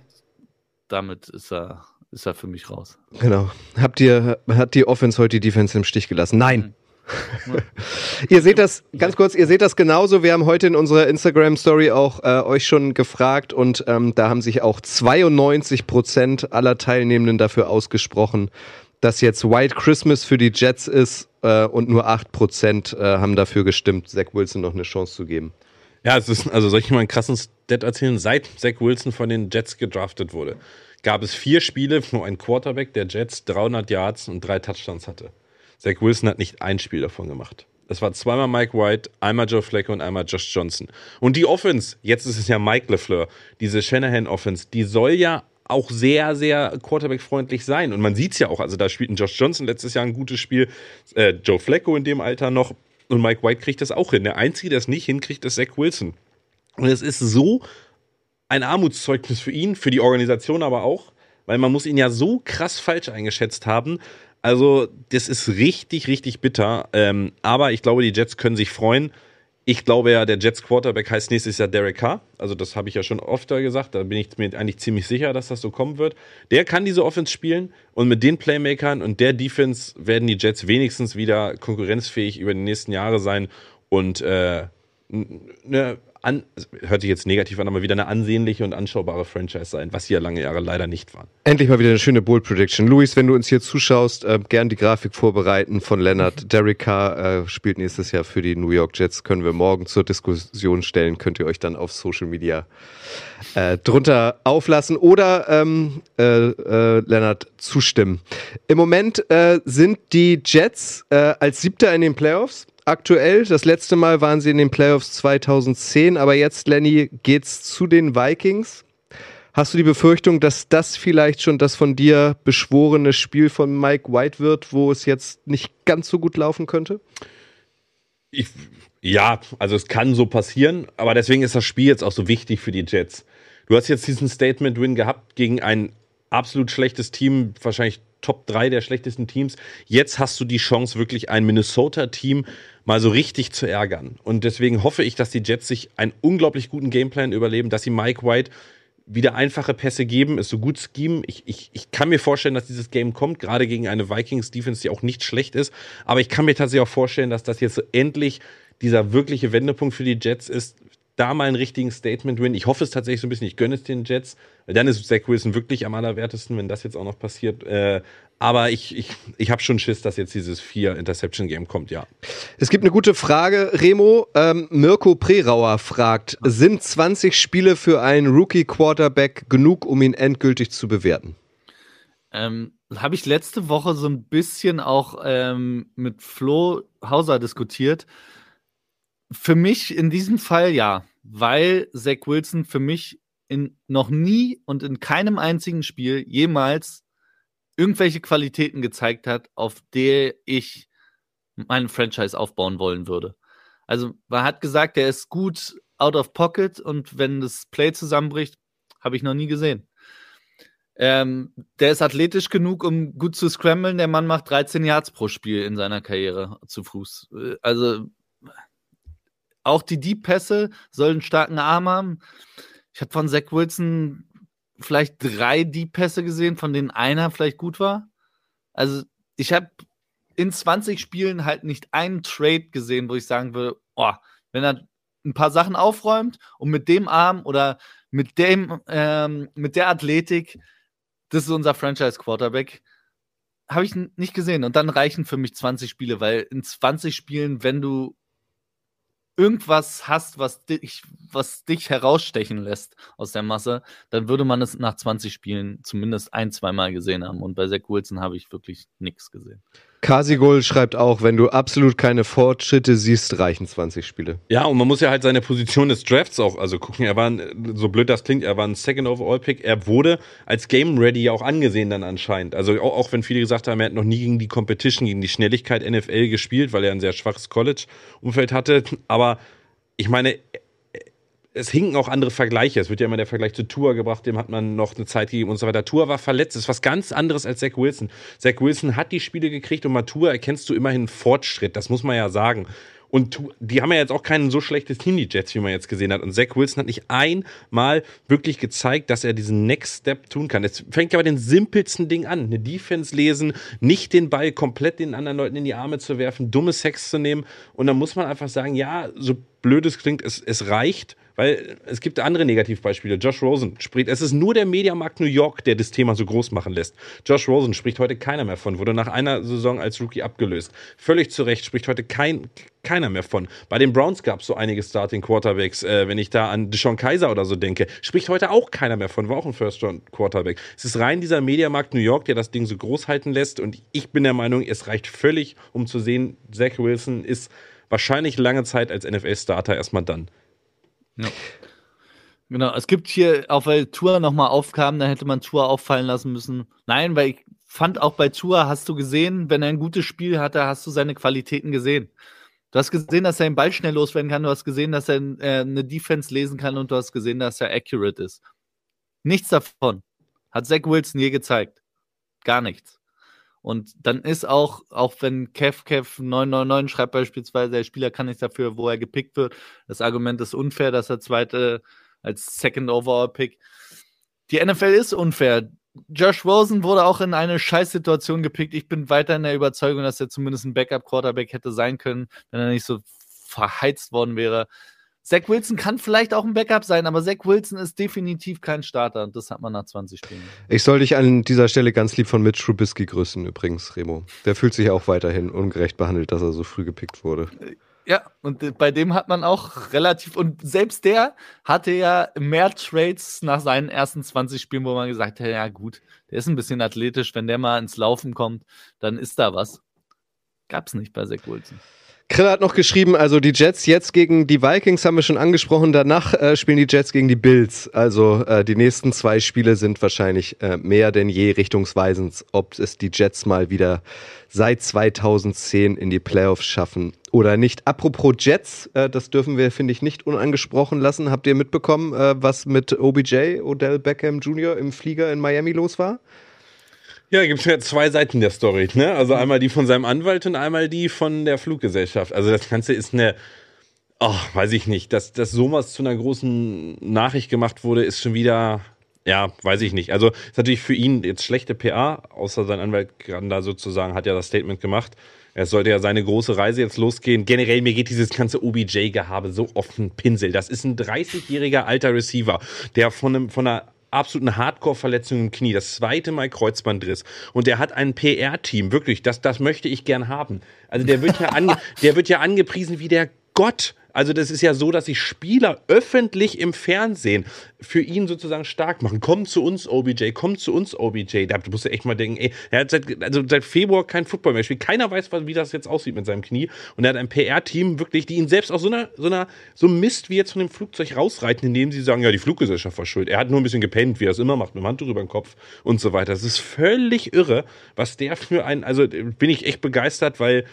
Damit ist er, ist er für mich raus. Genau. Habt ihr, hat die Offense heute die Defense im Stich gelassen? Nein. Mhm. ihr seht das ganz kurz, ihr seht das genauso. Wir haben heute in unserer Instagram Story auch äh, euch schon gefragt und ähm, da haben sich auch 92 Prozent aller Teilnehmenden dafür ausgesprochen, dass jetzt White Christmas für die Jets ist äh, und nur 8% äh, haben dafür gestimmt, Zach Wilson noch eine Chance zu geben. Ja, es ist, also soll ich mal einen krassen Stat erzählen? Seit Zach Wilson von den Jets gedraftet wurde, gab es vier Spiele, wo ein Quarterback der Jets 300 Yards und drei Touchdowns hatte. Zach Wilson hat nicht ein Spiel davon gemacht. Das war zweimal Mike White, einmal Joe Flacco und einmal Josh Johnson. Und die Offense, jetzt ist es ja Mike LeFleur, diese Shanahan-Offense, die soll ja auch sehr, sehr Quarterback-freundlich sein. Und man sieht es ja auch, also da spielt ein Josh Johnson letztes Jahr ein gutes Spiel, äh, Joe Flacco in dem Alter noch und Mike White kriegt das auch hin. Der Einzige, der es nicht hinkriegt, ist Zach Wilson. Und es ist so ein Armutszeugnis für ihn, für die Organisation aber auch, weil man muss ihn ja so krass falsch eingeschätzt haben. Also das ist richtig, richtig bitter. Ähm, aber ich glaube, die Jets können sich freuen. Ich glaube ja, der Jets Quarterback heißt nächstes Jahr Derek Carr. Also das habe ich ja schon öfter gesagt. Da bin ich mir eigentlich ziemlich sicher, dass das so kommen wird. Der kann diese Offense spielen und mit den Playmakern und der Defense werden die Jets wenigstens wieder konkurrenzfähig über die nächsten Jahre sein und äh, eine an, hört sich jetzt negativ an, aber wieder eine ansehnliche und anschaubare Franchise sein, was sie ja lange Jahre leider nicht waren. Endlich mal wieder eine schöne Bold Prediction. Luis, wenn du uns hier zuschaust, äh, gern die Grafik vorbereiten von Leonard. Derek Carr äh, spielt nächstes Jahr für die New York Jets, können wir morgen zur Diskussion stellen, könnt ihr euch dann auf Social Media äh, drunter auflassen oder ähm, äh, äh, Leonard zustimmen. Im Moment äh, sind die Jets äh, als Siebter in den Playoffs aktuell. Das letzte Mal waren sie in den Playoffs 2010, aber jetzt, Lenny, geht's zu den Vikings. Hast du die Befürchtung, dass das vielleicht schon das von dir beschworene Spiel von Mike White wird, wo es jetzt nicht ganz so gut laufen könnte? Ich, ja, also es kann so passieren, aber deswegen ist das Spiel jetzt auch so wichtig für die Jets. Du hast jetzt diesen Statement-Win gehabt gegen ein absolut schlechtes Team, wahrscheinlich Top 3 der schlechtesten Teams. Jetzt hast du die Chance, wirklich ein Minnesota-Team mal so richtig zu ärgern. Und deswegen hoffe ich, dass die Jets sich einen unglaublich guten Gameplan überleben, dass sie Mike White wieder einfache Pässe geben, es so gut schemen. Ich, ich, ich kann mir vorstellen, dass dieses Game kommt, gerade gegen eine Vikings-Defense, die auch nicht schlecht ist. Aber ich kann mir tatsächlich auch vorstellen, dass das jetzt so endlich dieser wirkliche Wendepunkt für die Jets ist, da mal einen richtigen Statement-Win. Ich hoffe es tatsächlich so ein bisschen. Ich gönne es den Jets. Dann ist Zach Wilson wirklich am allerwertesten, wenn das jetzt auch noch passiert. Äh, aber ich, ich, ich habe schon Schiss, dass jetzt dieses Vier-Interception-Game kommt, ja. Es gibt eine gute Frage, Remo. Ähm, Mirko Prerauer fragt, sind 20 Spiele für einen Rookie-Quarterback genug, um ihn endgültig zu bewerten? Ähm, habe ich letzte Woche so ein bisschen auch ähm, mit Flo Hauser diskutiert. Für mich in diesem Fall ja, weil Zach Wilson für mich in, noch nie und in keinem einzigen Spiel jemals irgendwelche Qualitäten gezeigt hat, auf der ich meinen Franchise aufbauen wollen würde. Also man hat gesagt, er ist gut out of pocket und wenn das Play zusammenbricht, habe ich noch nie gesehen. Ähm, der ist athletisch genug, um gut zu scramblen. Der Mann macht 13 Yards pro Spiel in seiner Karriere zu Fuß. Äh, also auch die Deep-Pässe sollen starken Arm haben. Ich habe von Zach Wilson vielleicht drei Deep-Pässe gesehen, von denen einer vielleicht gut war. Also ich habe in 20 Spielen halt nicht einen Trade gesehen, wo ich sagen würde, oh, wenn er ein paar Sachen aufräumt und mit dem Arm oder mit dem, ähm, mit der Athletik das ist unser Franchise-Quarterback. Habe ich nicht gesehen. Und dann reichen für mich 20 Spiele, weil in 20 Spielen, wenn du irgendwas hast, was dich, was dich herausstechen lässt aus der Masse, dann würde man es nach 20 Spielen zumindest ein, zweimal gesehen haben. Und bei Zach Wilson habe ich wirklich nichts gesehen. Kasigol schreibt auch, wenn du absolut keine Fortschritte siehst, reichen 20 Spiele. Ja, und man muss ja halt seine Position des Drafts auch also gucken. Er war, ein, so blöd das klingt, er war ein Second Overall Pick. Er wurde als Game Ready ja auch angesehen dann anscheinend. Also auch, auch wenn viele gesagt haben, er hat noch nie gegen die Competition, gegen die Schnelligkeit NFL gespielt, weil er ein sehr schwaches College-Umfeld hatte. Aber ich meine, es hinken auch andere Vergleiche. Es wird ja immer der Vergleich zu Tour gebracht, dem hat man noch eine Zeit gegeben und so weiter. Tour war verletzt, ist was ganz anderes als Zach Wilson. Zach Wilson hat die Spiele gekriegt und Matur erkennst du immerhin Fortschritt, das muss man ja sagen. Und die haben ja jetzt auch kein so schlechtes Team, die Jets, wie man jetzt gesehen hat. Und Zach Wilson hat nicht einmal wirklich gezeigt, dass er diesen Next Step tun kann. Es fängt ja bei den simpelsten Dingen an. Eine Defense lesen, nicht den Ball komplett den anderen Leuten in die Arme zu werfen, dumme Sex zu nehmen. Und dann muss man einfach sagen, ja, so blöd es klingt, es, es reicht. Weil es gibt andere Negativbeispiele. Josh Rosen spricht, es ist nur der Mediamarkt New York, der das Thema so groß machen lässt. Josh Rosen spricht heute keiner mehr von, wurde nach einer Saison als Rookie abgelöst. Völlig zu Recht spricht heute kein, keiner mehr von. Bei den Browns gab es so einige Starting Quarterbacks, äh, wenn ich da an Deshaun Kaiser oder so denke, spricht heute auch keiner mehr von, war auch ein First-Round Quarterback. Es ist rein dieser Mediamarkt New York, der das Ding so groß halten lässt und ich bin der Meinung, es reicht völlig, um zu sehen, Zach Wilson ist wahrscheinlich lange Zeit als NFL-Starter erstmal dann. Ja. Genau, es gibt hier, auch weil Tour nochmal aufkam, da hätte man Tour auffallen lassen müssen. Nein, weil ich fand auch bei Tour, hast du gesehen, wenn er ein gutes Spiel hatte, hast du seine Qualitäten gesehen. Du hast gesehen, dass er den Ball schnell loswerden kann, du hast gesehen, dass er äh, eine Defense lesen kann und du hast gesehen, dass er accurate ist. Nichts davon hat Zach Wilson je gezeigt. Gar nichts. Und dann ist auch, auch wenn Kev Kev 999 schreibt beispielsweise, der Spieler kann nichts dafür, wo er gepickt wird. Das Argument ist unfair, dass er zweite als Second Overall Pick. Die NFL ist unfair. Josh Rosen wurde auch in eine Scheißsituation gepickt. Ich bin weiter in der Überzeugung, dass er zumindest ein Backup-Quarterback hätte sein können, wenn er nicht so verheizt worden wäre. Zach Wilson kann vielleicht auch ein Backup sein, aber Zach Wilson ist definitiv kein Starter und das hat man nach 20 Spielen. Ich soll dich an dieser Stelle ganz lieb von Mitch Trubisky grüßen übrigens, Remo. Der fühlt sich auch weiterhin ungerecht behandelt, dass er so früh gepickt wurde. Ja, und bei dem hat man auch relativ, und selbst der hatte ja mehr Trades nach seinen ersten 20 Spielen, wo man gesagt hat, ja gut, der ist ein bisschen athletisch, wenn der mal ins Laufen kommt, dann ist da was. Gab's nicht bei Zach Wilson. Krill hat noch geschrieben, also die Jets jetzt gegen die Vikings haben wir schon angesprochen. Danach äh, spielen die Jets gegen die Bills. Also äh, die nächsten zwei Spiele sind wahrscheinlich äh, mehr denn je richtungsweisend, ob es die Jets mal wieder seit 2010 in die Playoffs schaffen oder nicht. Apropos Jets, äh, das dürfen wir, finde ich, nicht unangesprochen lassen. Habt ihr mitbekommen, äh, was mit OBJ, Odell Beckham Jr. im Flieger in Miami los war? Ja, gibt es ja zwei Seiten der Story, ne? Also einmal die von seinem Anwalt und einmal die von der Fluggesellschaft. Also das Ganze ist eine, oh, weiß ich nicht, dass, dass sowas zu einer großen Nachricht gemacht wurde, ist schon wieder, ja, weiß ich nicht. Also ist natürlich für ihn jetzt schlechte PA, außer sein Anwalt kann da sozusagen hat ja das Statement gemacht. Es sollte ja seine große Reise jetzt losgehen. Generell, mir geht dieses ganze OBJ-Gehabe so auf den Pinsel. Das ist ein 30-jähriger alter Receiver, der von, einem, von einer absoluten Hardcore-Verletzung im Knie, das zweite Mal Kreuzbandriss. Und der hat ein PR-Team, wirklich, das, das möchte ich gern haben. Also der wird ja, ange, der wird ja angepriesen wie der Gott. Also das ist ja so, dass sich Spieler öffentlich im Fernsehen für ihn sozusagen stark machen. Komm zu uns, OBJ, komm zu uns, OBJ. Da musst du echt mal denken, ey, er hat seit, also seit Februar kein Football mehr gespielt. Keiner weiß, wie das jetzt aussieht mit seinem Knie. Und er hat ein PR-Team wirklich, die ihn selbst aus so einer, so einer, so Mist wie jetzt von dem Flugzeug rausreiten, indem sie sagen, ja, die Fluggesellschaft war schuld. Er hat nur ein bisschen gepennt, wie er es immer macht, mit dem Handtuch über den Kopf und so weiter. Das ist völlig irre, was der für ein, also bin ich echt begeistert, weil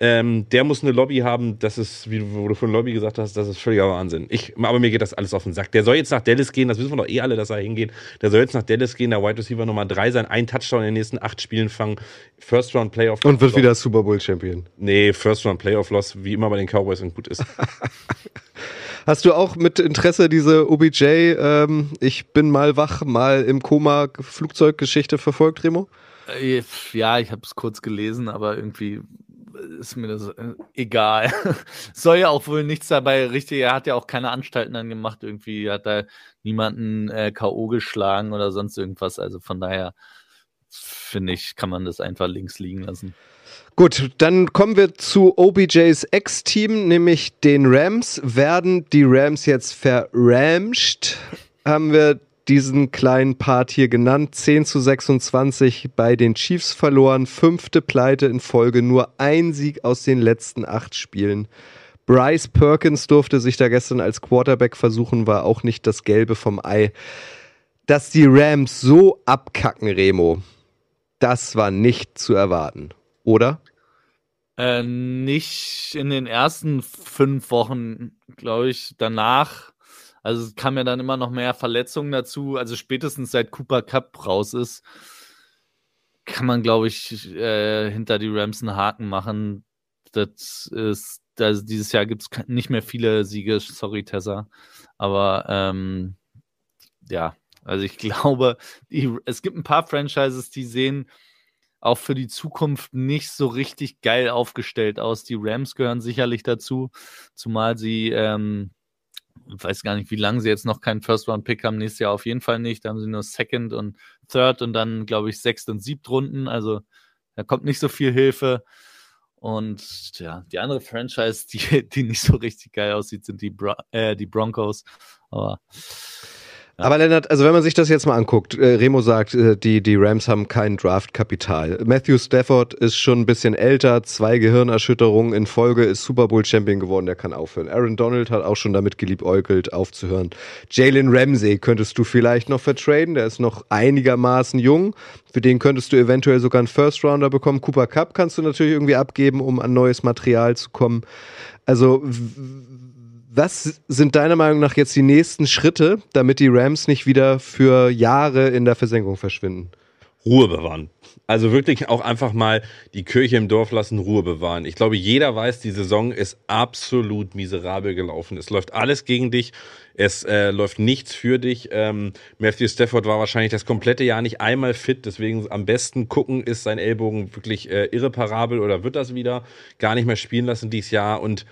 ähm, der muss eine Lobby haben, das ist, wie du, wo du von Lobby gesagt hast, das ist völliger Wahnsinn. Ich, aber mir geht das alles auf den Sack. Der soll jetzt nach Dallas gehen, das wissen wir doch eh alle, dass er hingeht. Der soll jetzt nach Dallas gehen, der Wide Receiver Nummer 3 sein, ein Touchdown in den nächsten acht Spielen fangen, First Round Playoff. Und wird wieder Super Bowl Champion. Nee, First Round Playoff Loss, wie immer bei den Cowboys und gut ist. Hast du auch mit Interesse diese OBJ, ähm, ich bin mal wach, mal im Koma Flugzeuggeschichte verfolgt, Remo? Äh, ja, ich habe es kurz gelesen, aber irgendwie ist mir das äh, egal. Soll ja auch wohl nichts dabei richtig. Er hat ja auch keine Anstalten dann gemacht. Irgendwie hat da niemanden äh, K.O. geschlagen oder sonst irgendwas. Also von daher finde ich, kann man das einfach links liegen lassen. Gut, dann kommen wir zu OBJs Ex-Team, nämlich den Rams. Werden die Rams jetzt verramscht? Haben wir diesen kleinen Part hier genannt. 10 zu 26 bei den Chiefs verloren. Fünfte Pleite in Folge. Nur ein Sieg aus den letzten acht Spielen. Bryce Perkins durfte sich da gestern als Quarterback versuchen, war auch nicht das Gelbe vom Ei. Dass die Rams so abkacken, Remo, das war nicht zu erwarten, oder? Äh, nicht in den ersten fünf Wochen, glaube ich. Danach also es kam ja dann immer noch mehr Verletzungen dazu. Also spätestens seit Cooper Cup raus ist, kann man, glaube ich, äh, hinter die Rams einen Haken machen. Das ist, also dieses Jahr gibt es nicht mehr viele Siege, sorry Tessa. Aber ähm, ja, also ich glaube, die, es gibt ein paar Franchises, die sehen auch für die Zukunft nicht so richtig geil aufgestellt aus. Die Rams gehören sicherlich dazu, zumal sie ähm, weiß gar nicht, wie lange sie jetzt noch keinen First-Round-Pick haben. Nächstes Jahr auf jeden Fall nicht. Da haben sie nur Second und Third und dann, glaube ich, Sechst und Siebt Runden. Also da kommt nicht so viel Hilfe. Und ja, die andere Franchise, die, die nicht so richtig geil aussieht, sind die, Bro äh, die Broncos. Aber aber Lennart, also wenn man sich das jetzt mal anguckt, äh, Remo sagt, äh, die, die Rams haben kein Draftkapital. Matthew Stafford ist schon ein bisschen älter, zwei Gehirnerschütterungen in Folge, ist Super Bowl Champion geworden, der kann aufhören. Aaron Donald hat auch schon damit geliebäugelt, aufzuhören. Jalen Ramsey könntest du vielleicht noch vertraden, der ist noch einigermaßen jung. Für den könntest du eventuell sogar einen First Rounder bekommen. Cooper Cup kannst du natürlich irgendwie abgeben, um an neues Material zu kommen. Also was sind deiner Meinung nach jetzt die nächsten Schritte, damit die Rams nicht wieder für Jahre in der Versenkung verschwinden? Ruhe bewahren. Also wirklich auch einfach mal die Kirche im Dorf lassen, Ruhe bewahren. Ich glaube, jeder weiß, die Saison ist absolut miserabel gelaufen. Es läuft alles gegen dich. Es äh, läuft nichts für dich. Ähm, Matthew Stafford war wahrscheinlich das komplette Jahr nicht einmal fit. Deswegen am besten gucken, ist sein Ellbogen wirklich äh, irreparabel oder wird das wieder gar nicht mehr spielen lassen dieses Jahr. Und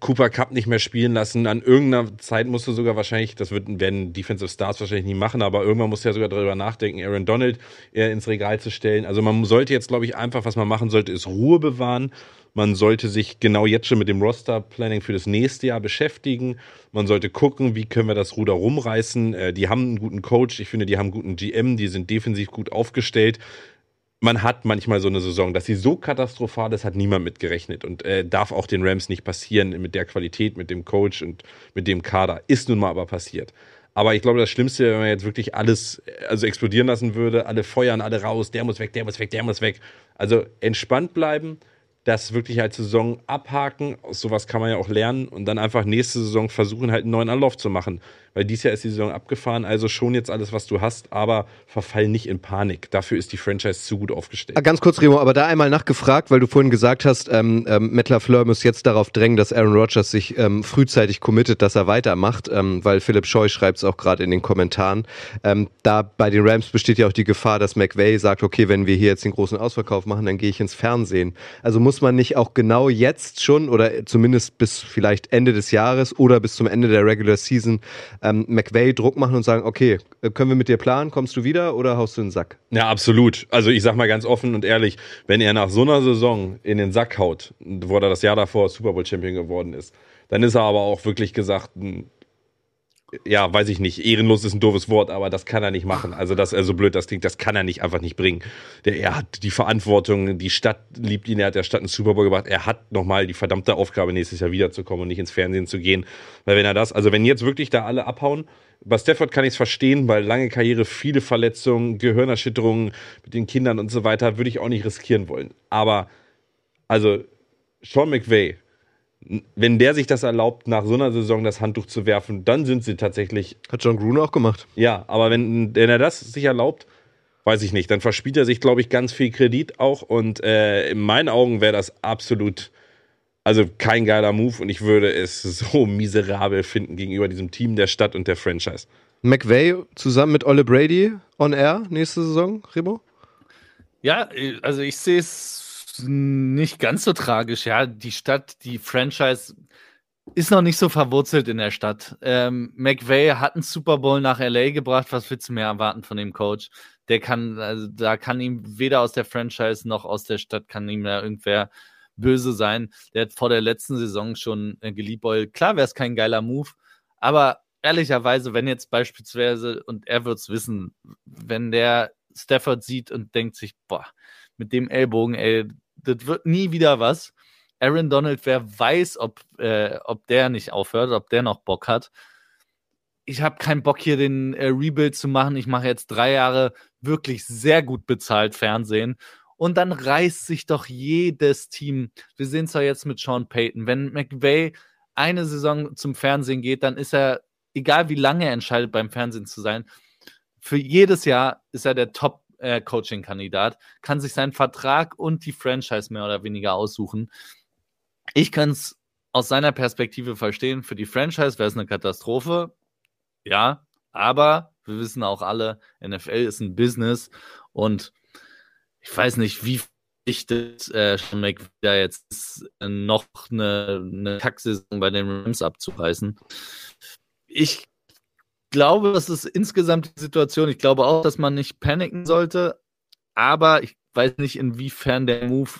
Cooper Cup nicht mehr spielen lassen. An irgendeiner Zeit musst du sogar wahrscheinlich, das wird, werden Defensive Stars wahrscheinlich nie machen, aber irgendwann musst du ja sogar darüber nachdenken, Aaron Donald eher ins Regal zu stellen. Also man sollte jetzt, glaube ich, einfach, was man machen sollte, ist Ruhe bewahren. Man sollte sich genau jetzt schon mit dem Roster-Planning für das nächste Jahr beschäftigen. Man sollte gucken, wie können wir das Ruder rumreißen. Äh, die haben einen guten Coach. Ich finde, die haben einen guten GM. Die sind defensiv gut aufgestellt man hat manchmal so eine Saison, dass sie so katastrophal ist, hat niemand mitgerechnet und äh, darf auch den Rams nicht passieren mit der Qualität, mit dem Coach und mit dem Kader. Ist nun mal aber passiert. Aber ich glaube, das Schlimmste, wenn man jetzt wirklich alles äh, also explodieren lassen würde, alle feuern, alle raus, der muss weg, der muss weg, der muss weg. Also entspannt bleiben, das wirklich als Saison abhaken. Aus sowas kann man ja auch lernen und dann einfach nächste Saison versuchen, halt einen neuen Anlauf zu machen weil dies Jahr ist die Saison abgefahren, also schon jetzt alles, was du hast, aber verfall nicht in Panik. Dafür ist die Franchise zu gut aufgestellt. Ah, ganz kurz, Remo, aber da einmal nachgefragt, weil du vorhin gesagt hast, ähm, ähm, Matt LaFleur muss jetzt darauf drängen, dass Aaron Rodgers sich ähm, frühzeitig committet, dass er weitermacht, ähm, weil Philipp Scheu schreibt es auch gerade in den Kommentaren. Ähm, da bei den Rams besteht ja auch die Gefahr, dass McVay sagt, okay, wenn wir hier jetzt den großen Ausverkauf machen, dann gehe ich ins Fernsehen. Also muss man nicht auch genau jetzt schon oder zumindest bis vielleicht Ende des Jahres oder bis zum Ende der Regular Season ähm, McVay Druck machen und sagen, okay, äh, können wir mit dir planen, kommst du wieder oder haust du den Sack? Ja, absolut. Also ich sag mal ganz offen und ehrlich, wenn er nach so einer Saison in den Sack haut, wo er das Jahr davor Super Bowl Champion geworden ist, dann ist er aber auch wirklich gesagt, ja, weiß ich nicht, ehrenlos ist ein doofes Wort, aber das kann er nicht machen. Also das, also blöd das klingt, das kann er nicht einfach nicht bringen. Der, er hat die Verantwortung, die Stadt liebt ihn, er hat der Stadt einen Super Bowl gebracht, er hat nochmal die verdammte Aufgabe, nächstes Jahr wiederzukommen und nicht ins Fernsehen zu gehen. Weil wenn er das, also wenn jetzt wirklich da alle abhauen, bei Stafford kann ich es verstehen, weil lange Karriere, viele Verletzungen, Gehirnerschütterungen mit den Kindern und so weiter, würde ich auch nicht riskieren wollen. Aber, also, Sean McVay, wenn der sich das erlaubt, nach so einer Saison das Handtuch zu werfen, dann sind sie tatsächlich. Hat John Grun auch gemacht. Ja, aber wenn, wenn er das sich erlaubt, weiß ich nicht. Dann verspielt er sich, glaube ich, ganz viel Kredit auch. Und äh, in meinen Augen wäre das absolut, also kein geiler Move. Und ich würde es so miserabel finden gegenüber diesem Team der Stadt und der Franchise. McVay zusammen mit Olle Brady on air nächste Saison, Remo? Ja, also ich sehe es nicht ganz so tragisch. Ja, die Stadt, die Franchise ist noch nicht so verwurzelt in der Stadt. Ähm, McVay hat einen Super Bowl nach LA gebracht. Was willst du mehr erwarten von dem Coach? Der kann, also da kann ihm weder aus der Franchise noch aus der Stadt kann ihm da irgendwer böse sein. Der hat vor der letzten Saison schon äh, geliebäugelt. Klar wäre es kein geiler Move, aber ehrlicherweise, wenn jetzt beispielsweise, und er wird es wissen, wenn der Stafford sieht und denkt sich, boah, mit dem Ellbogen, ey, das wird nie wieder was. Aaron Donald, wer weiß, ob, äh, ob der nicht aufhört, ob der noch Bock hat. Ich habe keinen Bock hier den äh, Rebuild zu machen. Ich mache jetzt drei Jahre wirklich sehr gut bezahlt Fernsehen. Und dann reißt sich doch jedes Team. Wir sehen es ja jetzt mit Sean Payton. Wenn McVay eine Saison zum Fernsehen geht, dann ist er, egal wie lange er entscheidet, beim Fernsehen zu sein, für jedes Jahr ist er der Top äh, Coaching-Kandidat, kann sich seinen Vertrag und die Franchise mehr oder weniger aussuchen. Ich kann es aus seiner Perspektive verstehen. Für die Franchise wäre es eine Katastrophe. Ja, aber wir wissen auch alle, NFL ist ein Business und ich weiß nicht, wie dichtet äh, Sean McVay jetzt ist, noch eine, eine Kacksaison bei den Rams abzureißen. Ich glaube, das ist insgesamt die Situation. Ich glaube auch, dass man nicht paniken sollte, aber ich weiß nicht, inwiefern der Move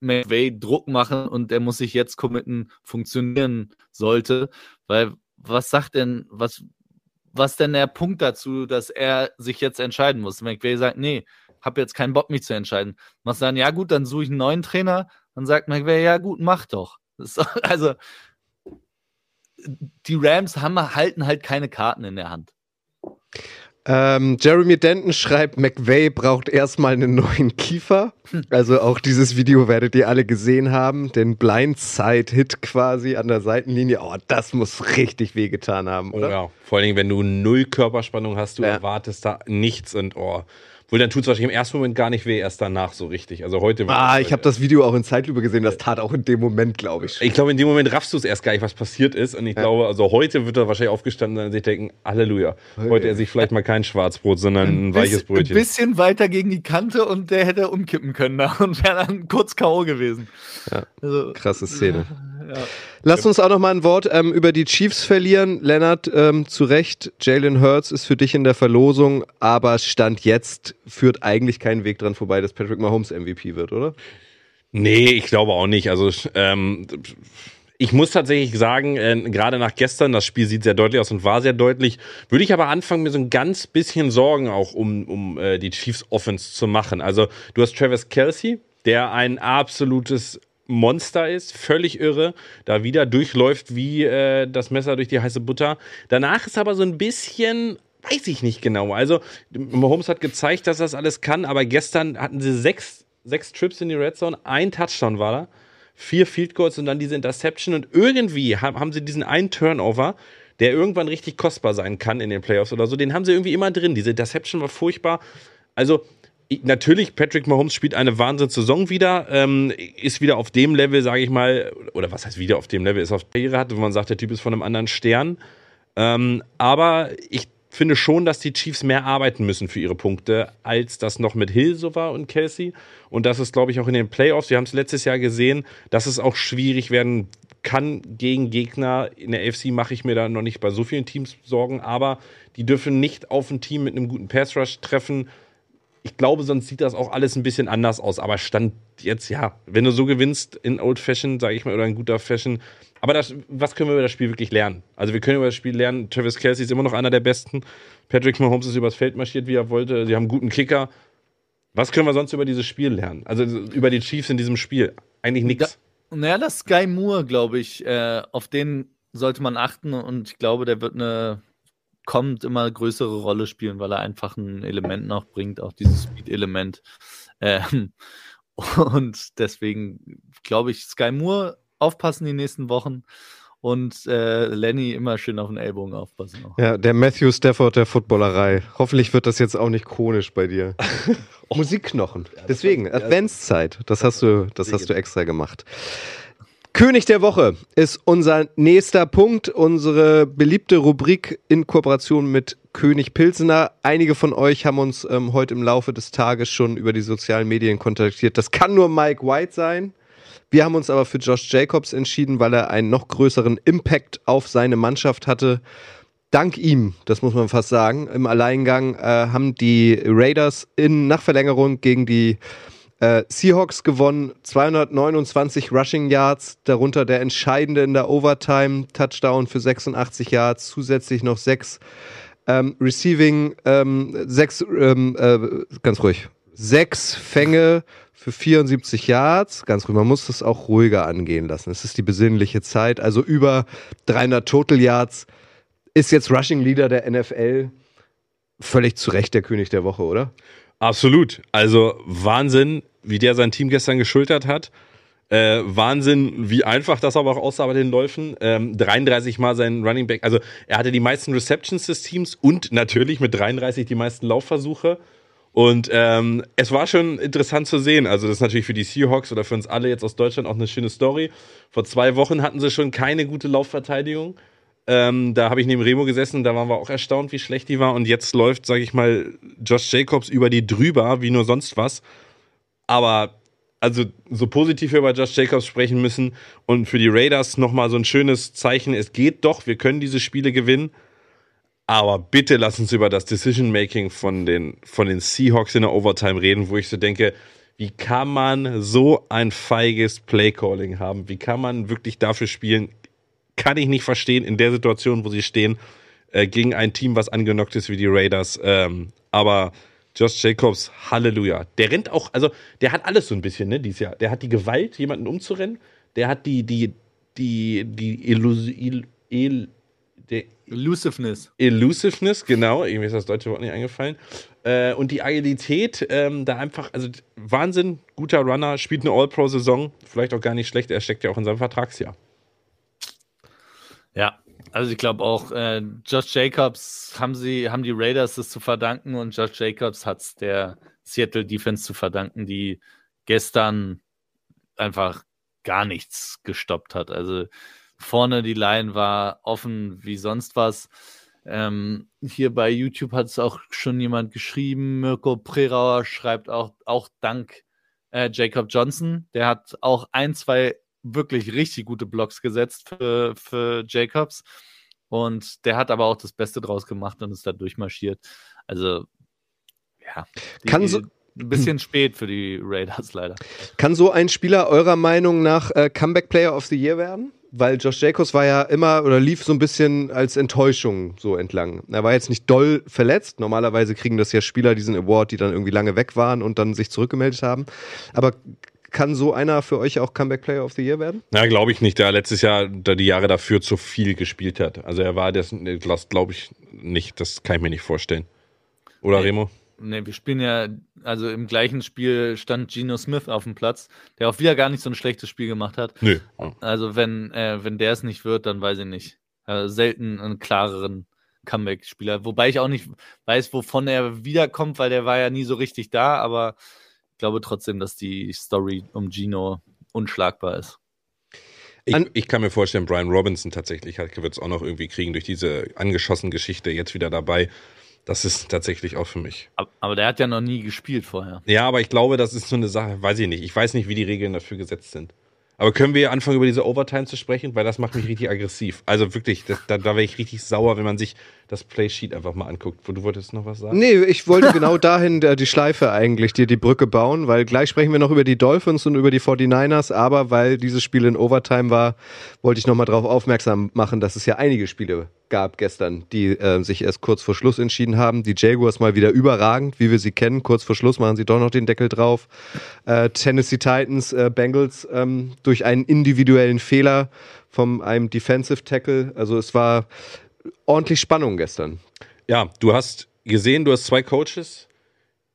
McVay Druck machen und der muss sich jetzt committen, funktionieren sollte, weil was sagt denn, was, was denn der Punkt dazu, dass er sich jetzt entscheiden muss? McVay sagt, nee, hab jetzt keinen Bock, mich zu entscheiden. Machst dann, ja gut, dann suche ich einen neuen Trainer. Dann sagt McVay, ja gut, mach doch. doch also, die Rams haben, halten halt keine Karten in der Hand. Ähm, Jeremy Denton schreibt, McVay braucht erstmal einen neuen Kiefer. Also auch dieses Video werdet ihr alle gesehen haben. Den Blindside-Hit quasi an der Seitenlinie. Oh, das muss richtig wehgetan haben, oder? Ja, vor allen Dingen, wenn du null Körperspannung hast, du ja. erwartest da nichts und oh, wohl dann tut es wahrscheinlich im ersten Moment gar nicht weh, erst danach so richtig. Also heute. Ah, ich habe das Video auch in Zeitlupe gesehen, das tat auch in dem Moment, glaube ich. Ich glaube, in dem Moment raffst du es erst gar nicht, was passiert ist. Und ich ja. glaube, also heute wird er wahrscheinlich aufgestanden sein und sich denken, Halleluja. Heute esse ich vielleicht mal kein Schwarzbrot, sondern ein, ein weiches Brötchen. Ein bisschen weiter gegen die Kante und der hätte umkippen können da und wäre dann kurz K.O. gewesen. Ja, also, krasse Szene. Ja. Lass uns auch noch mal ein Wort ähm, über die Chiefs verlieren. Lennart, ähm, zu Recht, Jalen Hurts ist für dich in der Verlosung, aber Stand jetzt führt eigentlich keinen Weg dran vorbei, dass Patrick Mahomes MVP wird, oder? Nee, ich glaube auch nicht. Also ähm, ich muss tatsächlich sagen, äh, gerade nach gestern, das Spiel sieht sehr deutlich aus und war sehr deutlich, würde ich aber anfangen, mir so ein ganz bisschen Sorgen auch um, um äh, die Chiefs Offense zu machen. Also du hast Travis Kelsey, der ein absolutes Monster ist, völlig irre, da wieder durchläuft wie äh, das Messer durch die heiße Butter. Danach ist aber so ein bisschen, weiß ich nicht genau. Also, Mahomes hat gezeigt, dass das alles kann, aber gestern hatten sie sechs, sechs Trips in die Red Zone, ein Touchdown war da, vier Field Goals und dann diese Interception und irgendwie haben sie diesen einen Turnover, der irgendwann richtig kostbar sein kann in den Playoffs oder so, den haben sie irgendwie immer drin. Diese Interception war furchtbar. Also, natürlich, Patrick Mahomes spielt eine Wahnsinnssaison wieder, ähm, ist wieder auf dem Level, sage ich mal, oder was heißt wieder auf dem Level, ist auf Karriere hat, wo man sagt, der Typ ist von einem anderen Stern. Ähm, aber ich finde schon, dass die Chiefs mehr arbeiten müssen für ihre Punkte, als das noch mit Hill so war und Kelsey. Und das ist, glaube ich, auch in den Playoffs. Wir haben es letztes Jahr gesehen, dass es auch schwierig werden kann gegen Gegner. In der AFC mache ich mir da noch nicht bei so vielen Teams Sorgen, aber die dürfen nicht auf ein Team mit einem guten Pass Rush treffen. Ich glaube, sonst sieht das auch alles ein bisschen anders aus. Aber Stand jetzt, ja, wenn du so gewinnst in Old Fashion, sage ich mal, oder in guter Fashion, aber das, was können wir über das Spiel wirklich lernen? Also wir können über das Spiel lernen, Travis Kelsey ist immer noch einer der Besten. Patrick Mahomes ist übers Feld marschiert, wie er wollte. Sie haben einen guten Kicker. Was können wir sonst über dieses Spiel lernen? Also über die Chiefs in diesem Spiel? Eigentlich nichts. Naja, das Sky Moore, glaube ich, äh, auf den sollte man achten und ich glaube, der wird eine kommt immer größere Rolle spielen, weil er einfach ein Element noch bringt, auch dieses Speed-Element. Ähm, und deswegen glaube ich, Sky Moore aufpassen die nächsten Wochen. Und äh, Lenny immer schön auf den Ellbogen aufpassen. Auch. Ja, der Matthew Stafford der Footballerei. Hoffentlich wird das jetzt auch nicht chronisch bei dir. oh. Musikknochen. Deswegen, Adventszeit. Das hast du, das hast du extra gemacht. König der Woche ist unser nächster Punkt, unsere beliebte Rubrik in Kooperation mit König Pilsener. Einige von euch haben uns ähm, heute im Laufe des Tages schon über die sozialen Medien kontaktiert. Das kann nur Mike White sein. Wir haben uns aber für Josh Jacobs entschieden, weil er einen noch größeren Impact auf seine Mannschaft hatte. Dank ihm, das muss man fast sagen, im Alleingang äh, haben die Raiders in Nachverlängerung gegen die äh, Seahawks gewonnen. 229 Rushing Yards, darunter der entscheidende in der Overtime Touchdown für 86 Yards, zusätzlich noch sechs ähm, Receiving, ähm, sechs, ähm, äh, ganz ruhig, sechs Fänge für 74 Yards. Ganz ruhig, man muss das auch ruhiger angehen lassen. Es ist die besinnliche Zeit. Also über 300 Total Yards ist jetzt Rushing Leader der NFL. Völlig zu Recht der König der Woche, oder? Absolut. Also Wahnsinn, wie der sein Team gestern geschultert hat. Äh, Wahnsinn, wie einfach das aber auch aussah bei den Läufen. Ähm, 33 Mal sein Running Back. Also er hatte die meisten Receptions des Teams und natürlich mit 33 die meisten Laufversuche. Und ähm, es war schon interessant zu sehen. Also das ist natürlich für die Seahawks oder für uns alle jetzt aus Deutschland auch eine schöne Story. Vor zwei Wochen hatten sie schon keine gute Laufverteidigung. Ähm, da habe ich neben Remo gesessen, da waren wir auch erstaunt, wie schlecht die war. Und jetzt läuft, sage ich mal, Josh Jacobs über die drüber, wie nur sonst was. Aber also so positiv wir über Josh Jacobs sprechen müssen und für die Raiders nochmal so ein schönes Zeichen, es geht doch, wir können diese Spiele gewinnen. Aber bitte lass uns über das Decision-Making von den, von den Seahawks in der Overtime reden, wo ich so denke, wie kann man so ein feiges Play-Calling haben? Wie kann man wirklich dafür spielen? Kann ich nicht verstehen in der Situation, wo sie stehen, äh, gegen ein Team, was angenockt ist wie die Raiders. Ähm, aber Josh Jacobs, Halleluja. Der rennt auch, also der hat alles so ein bisschen, ne, dieses Jahr. Der hat die Gewalt, jemanden umzurennen. Der hat die, die, die, die Illus, il, il, der Elusiveness. Elusiveness, genau. Irgendwie ist das deutsche Wort nicht eingefallen. Äh, und die Agilität, ähm, da einfach, also Wahnsinn, guter Runner, spielt eine All-Pro-Saison, vielleicht auch gar nicht schlecht, er steckt ja auch in seinem Vertragsjahr. Ja, also ich glaube auch, äh, Josh Jacobs haben sie, haben die Raiders es zu verdanken und Josh Jacobs hat es der Seattle Defense zu verdanken, die gestern einfach gar nichts gestoppt hat. Also Vorne die Line war offen wie sonst was. Ähm, hier bei YouTube hat es auch schon jemand geschrieben. Mirko Prerauer schreibt auch, auch dank äh, Jacob Johnson. Der hat auch ein, zwei wirklich richtig gute Blocks gesetzt für, für Jacobs. Und der hat aber auch das Beste draus gemacht und ist da durchmarschiert. Also, ja. Die, Kann so, ein bisschen spät für die Raiders leider. Kann so ein Spieler eurer Meinung nach äh, Comeback Player of the Year werden? weil Josh Jacobs war ja immer oder lief so ein bisschen als Enttäuschung so entlang. Er war jetzt nicht doll verletzt. Normalerweise kriegen das ja Spieler diesen Award, die dann irgendwie lange weg waren und dann sich zurückgemeldet haben. Aber kann so einer für euch auch Comeback Player of the Year werden? Ja, glaube ich nicht. Der letztes Jahr, da die Jahre dafür zu viel gespielt hat. Also er war das, glaube ich nicht. Das kann ich mir nicht vorstellen. Oder Remo? Ne, wir spielen ja, also im gleichen Spiel stand Geno Smith auf dem Platz, der auch wieder gar nicht so ein schlechtes Spiel gemacht hat. Nö. Also wenn, äh, wenn der es nicht wird, dann weiß ich nicht. Also selten einen klareren Comeback-Spieler. Wobei ich auch nicht weiß, wovon er wiederkommt, weil der war ja nie so richtig da, aber glaube trotzdem, dass die Story um Gino unschlagbar ist. Ich, ich kann mir vorstellen, Brian Robinson tatsächlich wird es auch noch irgendwie kriegen durch diese angeschossen Geschichte jetzt wieder dabei. Das ist tatsächlich auch für mich. Ab- Aber der hat ja noch nie gespielt vorher. Ja, aber ich glaube, das ist so eine Sache, weiß ich nicht. Ich weiß nicht, wie die Regeln dafür gesetzt sind. Aber können wir anfangen, über diese Overtime zu sprechen? Weil das macht mich richtig aggressiv. Also wirklich, das, da, da wäre ich richtig sauer, wenn man sich das Playsheet einfach mal anguckt. Du wolltest noch was sagen? Nee, ich wollte genau dahin äh, die Schleife eigentlich, dir die Brücke bauen, weil gleich sprechen wir noch über die Dolphins und über die 49ers, aber weil dieses Spiel in Overtime war, wollte ich nochmal darauf aufmerksam machen, dass es ja einige Spiele gab gestern, die äh, sich erst kurz vor Schluss entschieden haben. Die Jaguars mal wieder überragend, wie wir sie kennen. Kurz vor Schluss machen sie doch noch den Deckel drauf. Äh, Tennessee Titans, äh, Bengals ähm, durch einen individuellen Fehler von einem Defensive Tackle. Also es war ordentlich Spannung gestern. Ja, du hast gesehen, du hast zwei Coaches,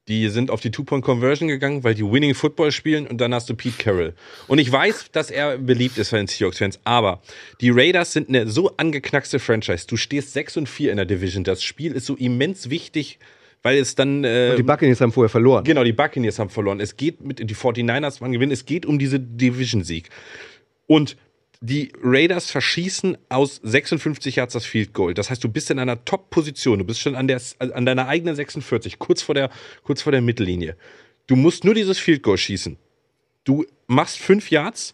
die sind auf die Two-Point-Conversion gegangen, weil die Winning Football spielen und dann hast du Pete Carroll. Und ich weiß, dass er beliebt ist bei den Seahawks-Fans, aber die Raiders sind eine so angeknackste Franchise. Du stehst 6 und 4 in der Division. Das Spiel ist so immens wichtig, weil es dann... Äh, Die Buccaneers haben vorher verloren. Genau, die Buccaneers haben verloren. Es geht mit, die 49ers waren gewinnen, es geht um diese Division-Sieg. Und die Raiders verschießen aus 56 Yards das Field Goal. Das heißt, du bist in einer Top-Position. Du bist schon an, der, an deiner eigenen 46, kurz vor, der, kurz vor der Mittellinie. Du musst nur dieses Field Goal schießen. Du machst fünf Yards,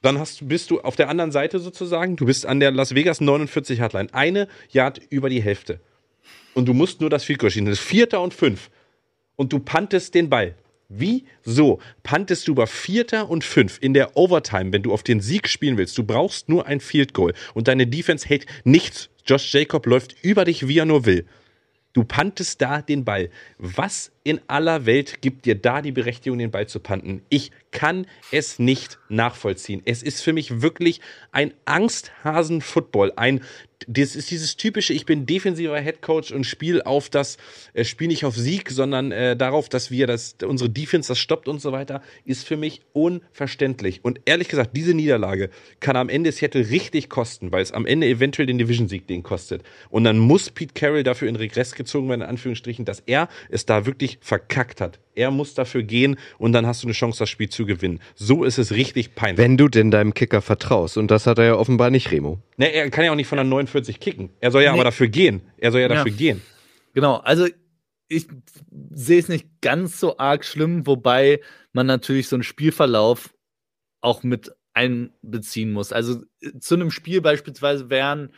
dann hast, bist du auf der anderen Seite sozusagen. Du bist an der Las Vegas 49 Hardline. Eine Yard über die Hälfte. Und du musst nur das Field Goal schießen. Das ist Vierter und fünf. Und du pantest den Ball. Wieso pantest du bei Vierter und Fünf in der Overtime, wenn du auf den Sieg spielen willst? Du brauchst nur ein Field Goal und deine Defense hält nichts. Josh Jacob läuft über dich, wie er nur will. Du pantest da den Ball. Was in aller Welt gibt dir da die Berechtigung, den Ball zu panten? Ich kann es nicht nachvollziehen. Es ist für mich wirklich ein Angsthasen-Football. Ein, das ist dieses typische, ich bin defensiver Headcoach und spiele auf das, äh, spiele nicht auf Sieg, sondern äh, darauf, dass wir das, unsere Defense das stoppt und so weiter, ist für mich unverständlich. Und ehrlich gesagt, diese Niederlage kann am Ende Seattle richtig kosten, weil es am Ende eventuell den Division-Sieg den kostet. Und dann muss Pete Carroll dafür in Regress gezogen werden, in Anführungsstrichen, dass er es da wirklich verkackt hat. Er muss dafür gehen und dann hast du eine Chance, das Spiel zu gewinnen. So ist es richtig peinlich. Wenn du denn deinem Kicker vertraust. Und das hat er ja offenbar nicht, Remo. Ne, er kann ja auch nicht von der 49 kicken. Er soll ja Nee. aber dafür gehen. Er soll ja Ja. dafür gehen. Genau, also ich sehe es nicht ganz so arg schlimm, wobei man natürlich so einen Spielverlauf auch mit einbeziehen muss. Also äh, zu einem Spiel beispielsweise wären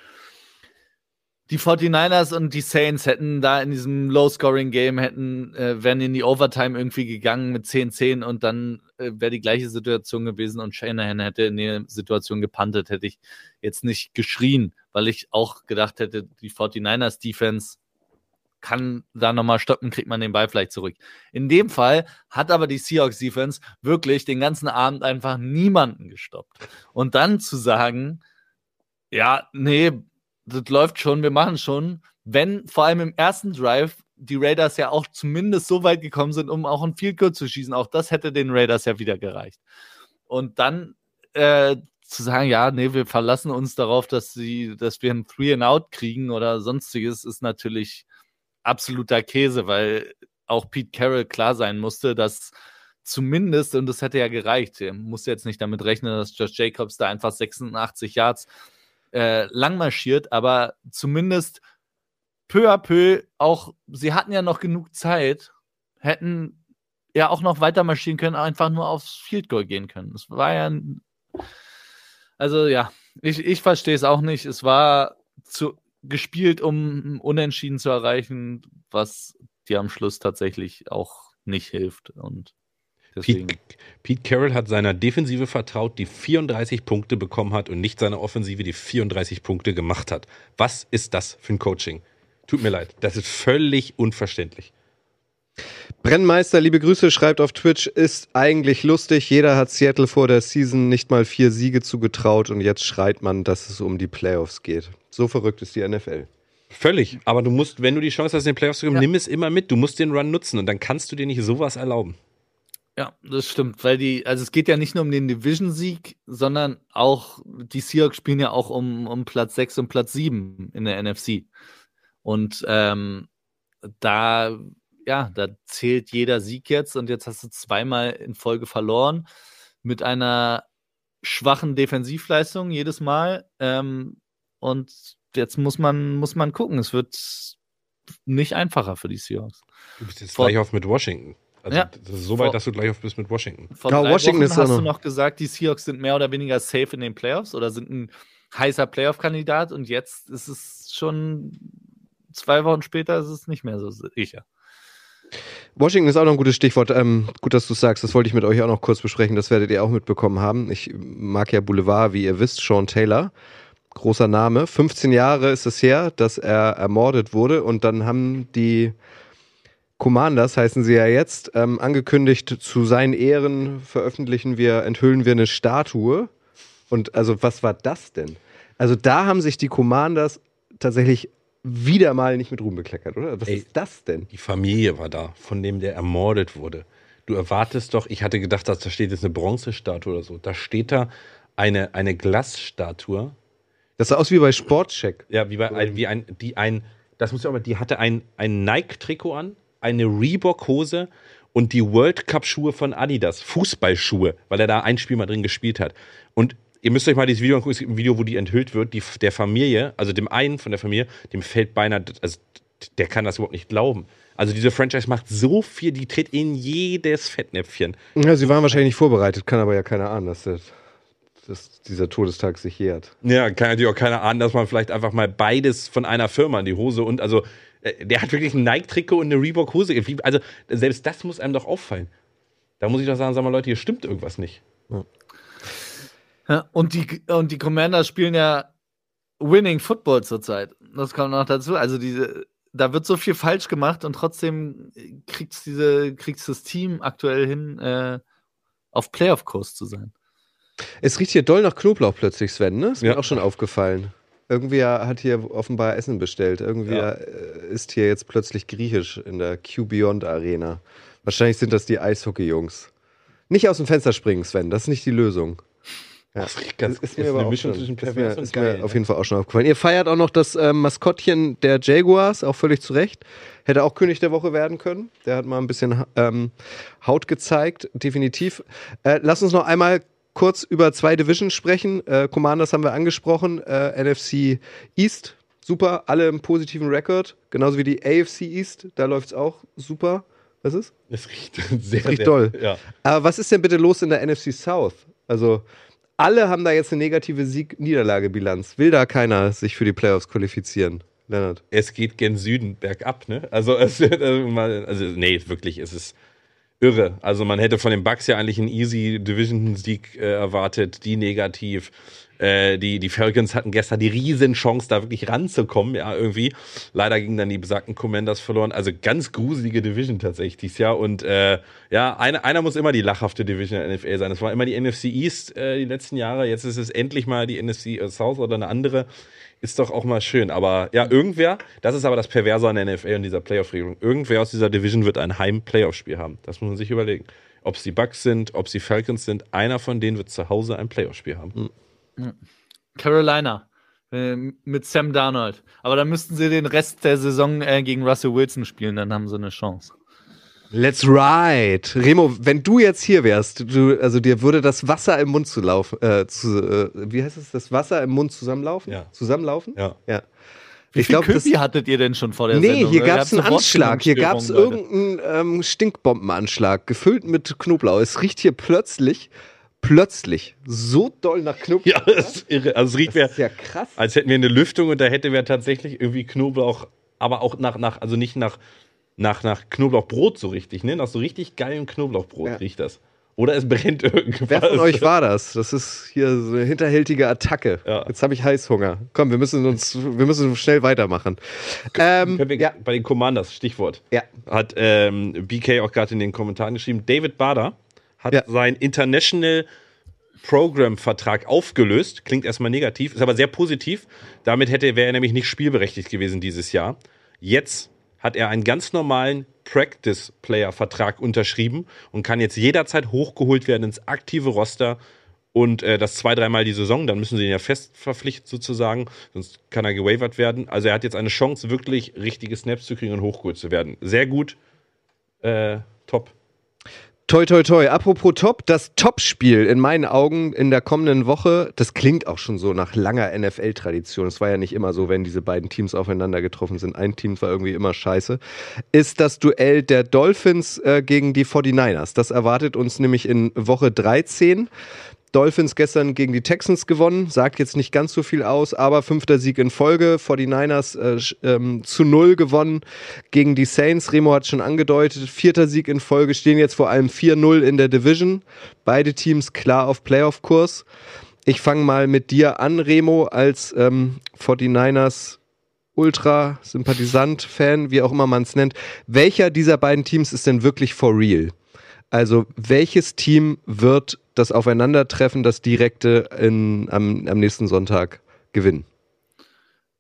die 49ers und die Saints hätten da in diesem Low-Scoring-Game hätten, äh, wären in die Overtime irgendwie gegangen mit 10-10 und dann äh, wäre die gleiche Situation gewesen und Shanahan hätte in der Situation gepantet, hätte ich jetzt nicht geschrien, weil ich auch gedacht hätte, die 49ers Defense kann da nochmal stoppen, kriegt man den Ball vielleicht zurück. In dem Fall hat aber die Seahawks Defense wirklich den ganzen Abend einfach niemanden gestoppt. Und dann zu sagen, ja, nee, das läuft schon, wir machen schon, wenn vor allem im ersten Drive die Raiders ja auch zumindest so weit gekommen sind, um auch ein Field Goal zu schießen, auch das hätte den Raiders ja wieder gereicht. Und dann äh, zu sagen, ja, nee, wir verlassen uns darauf, dass sie, dass wir ein Three and Out kriegen oder sonstiges, ist natürlich absoluter Käse, weil auch Pete Carroll klar sein musste, dass zumindest, und das hätte ja gereicht, er musste jetzt nicht damit rechnen, dass Josh Jacobs da einfach 86 Yards äh, lang marschiert, aber zumindest peu à peu auch, sie hatten ja noch genug Zeit, hätten ja auch noch weiter marschieren können, einfach nur aufs Field Goal gehen können. Es war ja, ein- also ja, ich, ich verstehe es auch nicht. Es war zu, gespielt, um Unentschieden zu erreichen, was dir am Schluss tatsächlich auch nicht hilft. Und. Pete, Pete Carroll hat seiner Defensive vertraut, die 34 Punkte bekommen hat und nicht seiner Offensive, die 34 Punkte gemacht hat. Was ist das für ein Coaching? Tut mir leid, das ist völlig unverständlich. Brennmeister, liebe Grüße, schreibt auf Twitch, ist eigentlich lustig. Jeder hat Seattle vor der Season nicht mal vier Siege zugetraut und jetzt schreit man, dass es um die Playoffs geht. So verrückt ist die NFL. Völlig. Aber du musst, wenn du die Chance hast, in den Playoffs zu kommen, nimm es immer mit. Du musst den Run nutzen und dann kannst du dir nicht sowas erlauben. Ja, das stimmt, weil die, also es geht ja nicht nur um den Division-Sieg, sondern auch, die Seahawks spielen ja auch um, um Platz 6 und Platz 7 in der NFC. Und ähm, da, ja, da zählt jeder Sieg jetzt und jetzt hast du zweimal in Folge verloren mit einer schwachen Defensivleistungen jedes Mal. Ähm, und jetzt muss man, muss man gucken. Es wird nicht einfacher für die Seahawks. Du bist jetzt Vor- gleich auf mit Washington. Also Ja. das ist so weit, dass du gleich auf bist mit Washington. Vor Ja, drei Washington Wochen hast du noch- noch gesagt, die Seahawks sind mehr oder weniger safe in den Playoffs oder sind ein heißer Playoff-Kandidat und jetzt ist es schon zwei Wochen später ist es nicht mehr so sicher. Washington ist auch noch ein gutes Stichwort. Ähm, gut, dass du sagst. Das wollte ich mit euch auch noch kurz besprechen. Das werdet ihr auch mitbekommen haben. Ich mag ja Boulevard, wie ihr wisst. Sean Taylor, großer Name. 15 Jahre ist es her, dass er ermordet wurde. Und dann haben die Commanders, heißen sie ja jetzt, ähm, angekündigt, zu seinen Ehren veröffentlichen wir, enthüllen wir eine Statue. Und also, was war das denn? Also, da haben sich die Commanders tatsächlich wieder mal nicht mit Ruhm bekleckert, oder? Was Ey. ist das denn? Die Familie war da, von dem der ermordet wurde. Du erwartest doch, ich hatte gedacht, dass da steht jetzt eine Bronzestatue oder so. Da steht da eine, eine Glasstatue. Das sah aus wie bei Sportcheck. Ja, wie bei ein, wie ein, die ein, das muss ich aber, die hatte ein, ein Nike-Trikot an, eine Reebok-Hose und die World Cup-Schuhe von Adidas, Fußballschuhe, weil er da ein Spiel mal drin gespielt hat. Und ihr müsst euch mal dieses Video angucken, es gibt ein Video, wo die enthüllt wird, die, der Familie, also dem einen von der Familie, dem fällt beinahe, also der kann das überhaupt nicht glauben. Also diese Franchise macht so viel, die tritt in jedes Fettnäpfchen. Ja, sie waren wahrscheinlich nicht vorbereitet, kann aber ja keiner ahnen, dass, das, dass dieser Todestag sich jährt. Ja, kann natürlich auch keiner ahnen, dass man vielleicht einfach mal beides von einer Firma in die Hose und also der hat wirklich ein Nike-Trikot und eine Reebok-Hose. Also selbst das muss einem doch auffallen. Da muss ich doch sagen, sag mal Leute, hier stimmt irgendwas nicht. Ja, und, die, und die Commanders spielen ja Winning Football zurzeit. Das kommt noch dazu. Also diese, da wird so viel falsch gemacht und trotzdem kriegt diese, kriegt's das Team aktuell hin, äh, auf Playoff-Kurs zu sein. Es riecht hier doll nach Knoblauch plötzlich, Sven, ne? Ist Ja. mir auch schon aufgefallen. Irgendwer hat hier offenbar Essen bestellt. Irgendwer äh, ist hier jetzt plötzlich griechisch in der Q-Beyond Arena. Wahrscheinlich sind das die Eishockey-Jungs. Nicht aus dem Fenster springen, Sven, das ist nicht die Lösung. Ja. Das riecht ganz- ist ist mir aber auch schon, zwischen ist mir, ist geil, mir auf ne? jeden Fall auch schon aufgefallen. Ihr feiert auch noch das ähm, Maskottchen der Jaguars, auch völlig zu Recht. Hätte auch König der Woche werden können. Der hat mal ein bisschen ähm, Haut gezeigt, definitiv. Äh, lass uns noch einmal kurz über zwei Divisions sprechen. Äh, Commanders haben wir angesprochen, äh, NFC East, super, alle im positiven Rekord, genauso wie die AFC East, da läuft es auch super. Was ist? Es riecht sehr, riecht sehr doll. Ja. Aber was ist denn bitte los in der NFC South? Also, alle haben da jetzt eine negative Sieg-Niederlage-Bilanz. Will da keiner sich für die Playoffs qualifizieren? Leonard. Es geht gen Süden bergab, ne? Also, es wird also also nee, wirklich, es ist irre. Also man hätte von den Bucks ja eigentlich einen easy Division-Sieg äh, erwartet, die negativ. Äh, die, die Falcons hatten gestern die Riesenchance, da wirklich ranzukommen, ja, irgendwie. Leider gingen dann die besagten Commanders verloren. Also ganz gruselige Division tatsächlich dieses Jahr. Und äh, ja, einer, einer muss immer die lachhafte Division der NFL sein. Das war immer die NFC East äh, die letzten Jahre. Jetzt ist es endlich mal die NFC South oder eine andere. Ist doch auch mal schön. Aber ja, irgendwer, das ist aber das Perverse an der NFL und dieser Playoff-Regelung. Irgendwer aus dieser Division wird ein Heim-Playoff-Spiel haben. Das muss man sich überlegen. Ob es die Bucks sind, ob es die Falcons sind, einer von denen wird zu Hause ein Playoff-Spiel haben. Carolina äh, mit Sam Darnold. Aber dann müssten sie den Rest der Saison äh, gegen Russell Wilson spielen, dann haben sie eine Chance. Let's ride. Remo, wenn du jetzt hier wärst, du, also dir würde das Wasser im Mund zu laufen, äh, zu, äh, wie heißt es, das Wasser im Mund zusammenlaufen? Ja. Zusammenlaufen? Ja. Ja. Wie ich viel glaube, das. Küppi hattet ihr denn schon vor der Nee, Sendung? hier Ihr gab es einen Anschlag. Hier gab es irgendeinen ähm, Stinkbombenanschlag, gefüllt mit Knoblauch. Es riecht hier plötzlich, plötzlich so doll nach Knoblauch. Ja, das ist irre. Also es riecht Das ist ja krass. als hätten wir eine Lüftung und da hätte wir tatsächlich irgendwie Knoblauch, aber auch nach, nach also nicht nach, nach, nach Knoblauchbrot so richtig, ne? Nach so richtig geilem Knoblauchbrot Ja. riecht das. Oder es brennt irgendwas. Wer von euch war das? Das ist hier so eine hinterhältige Attacke. Ja. Jetzt habe ich Heißhunger. Komm, wir müssen uns, wir müssen schnell weitermachen. Ähm, Können wir ja, bei den Commanders, Stichwort. ja. Hat ähm, BK auch gerade in den Kommentaren geschrieben. David Bader hat Ja. seinen International Program-Vertrag aufgelöst. Klingt erstmal negativ, ist aber sehr positiv. Damit hätte, wäre er nämlich nicht spielberechtigt gewesen dieses Jahr. Jetzt hat er einen ganz normalen Practice-Player-Vertrag unterschrieben und kann jetzt jederzeit hochgeholt werden ins aktive Roster und äh, das zwei, dreimal die Saison, dann müssen sie ihn ja fest verpflichten sozusagen, sonst kann er gewavert werden. Also er hat jetzt eine Chance, wirklich richtige Snaps zu kriegen und hochgeholt zu werden. Sehr gut, äh, top. Toi, toi, toi. Apropos Top, das Topspiel in meinen Augen in der kommenden Woche, das klingt auch schon so nach langer NFL-Tradition. Es war ja nicht immer so, wenn diese beiden Teams aufeinander getroffen sind. Ein Team war irgendwie immer scheiße. Ist das Duell der Dolphins äh, gegen die 49ers. Das erwartet uns nämlich in Woche 13. Dolphins gestern gegen die Texans gewonnen, sagt jetzt nicht ganz so viel aus, aber fünfter Sieg in Folge. 49ers äh, ähm, zu null gewonnen gegen die Saints. Remo hat schon angedeutet, vierter Sieg in Folge, stehen jetzt vor allem 4-0 in der Division. Beide Teams klar auf Playoff-Kurs. Ich fange mal mit dir an, Remo, als ähm, 49ers Ultra-Sympathisant, Fan, wie auch immer man es nennt. Welcher dieser beiden Teams ist denn wirklich for real? Also welches Team wird das Aufeinandertreffen, das direkte in, am, am nächsten Sonntag gewinnen?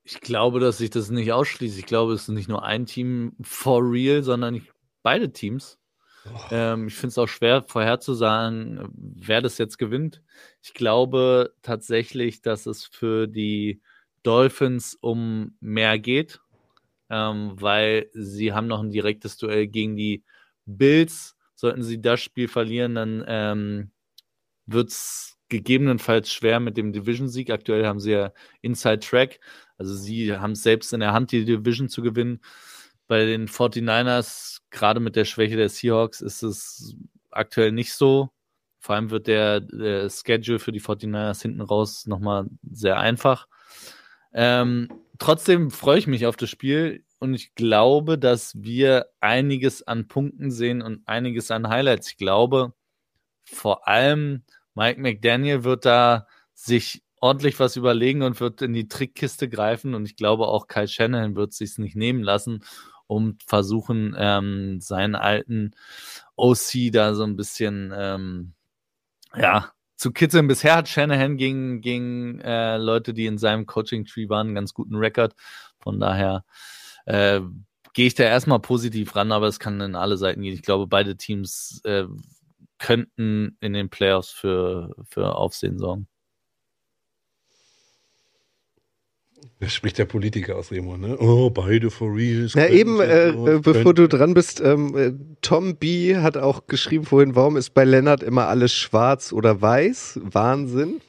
Ich glaube, dass sich das nicht ausschließt. Ich glaube, es ist nicht nur ein Team for real, sondern ich, beide Teams. Oh. Ähm, ich finde es auch schwer vorherzusagen, wer das jetzt gewinnt. Ich glaube tatsächlich, dass es für die Dolphins um mehr geht, ähm, weil sie haben noch ein direktes Duell gegen die Bills Sollten sie das Spiel verlieren, dann ähm, wird es gegebenenfalls schwer mit dem Division-Sieg. Aktuell haben sie ja Inside Track. Also sie haben es selbst in der Hand, die Division zu gewinnen. Bei den 49ers, gerade mit der Schwäche der Seahawks, ist es aktuell nicht so. Vor allem wird der, der Schedule für die 49ers hinten raus nochmal sehr einfach. Ähm, trotzdem freue ich mich auf das Spiel und ich glaube, dass wir einiges an Punkten sehen und einiges an Highlights. Ich glaube, vor allem Mike McDaniel wird da sich ordentlich was überlegen und wird in die Trickkiste greifen. Und ich glaube auch Kyle Shanahan wird sich nicht nehmen lassen, um versuchen, ähm, seinen alten OC da so ein bisschen, ähm, ja, zu kitzeln. Bisher hat Shanahan gegen, gegen äh, Leute, die in seinem Coaching-Tree waren, einen ganz guten Rekord. Von daher äh, gehe ich da erstmal positiv ran, aber es kann in alle Seiten gehen. Ich glaube, beide Teams äh, könnten in den Playoffs für, für Aufsehen sorgen. Das spricht der Politiker aus Remo, ne? Oh, beide for real. Na eben, äh, bevor du dran bist, ähm, äh, Tom B. hat auch geschrieben vorhin, warum ist bei Lennart immer alles schwarz oder weiß? Wahnsinn.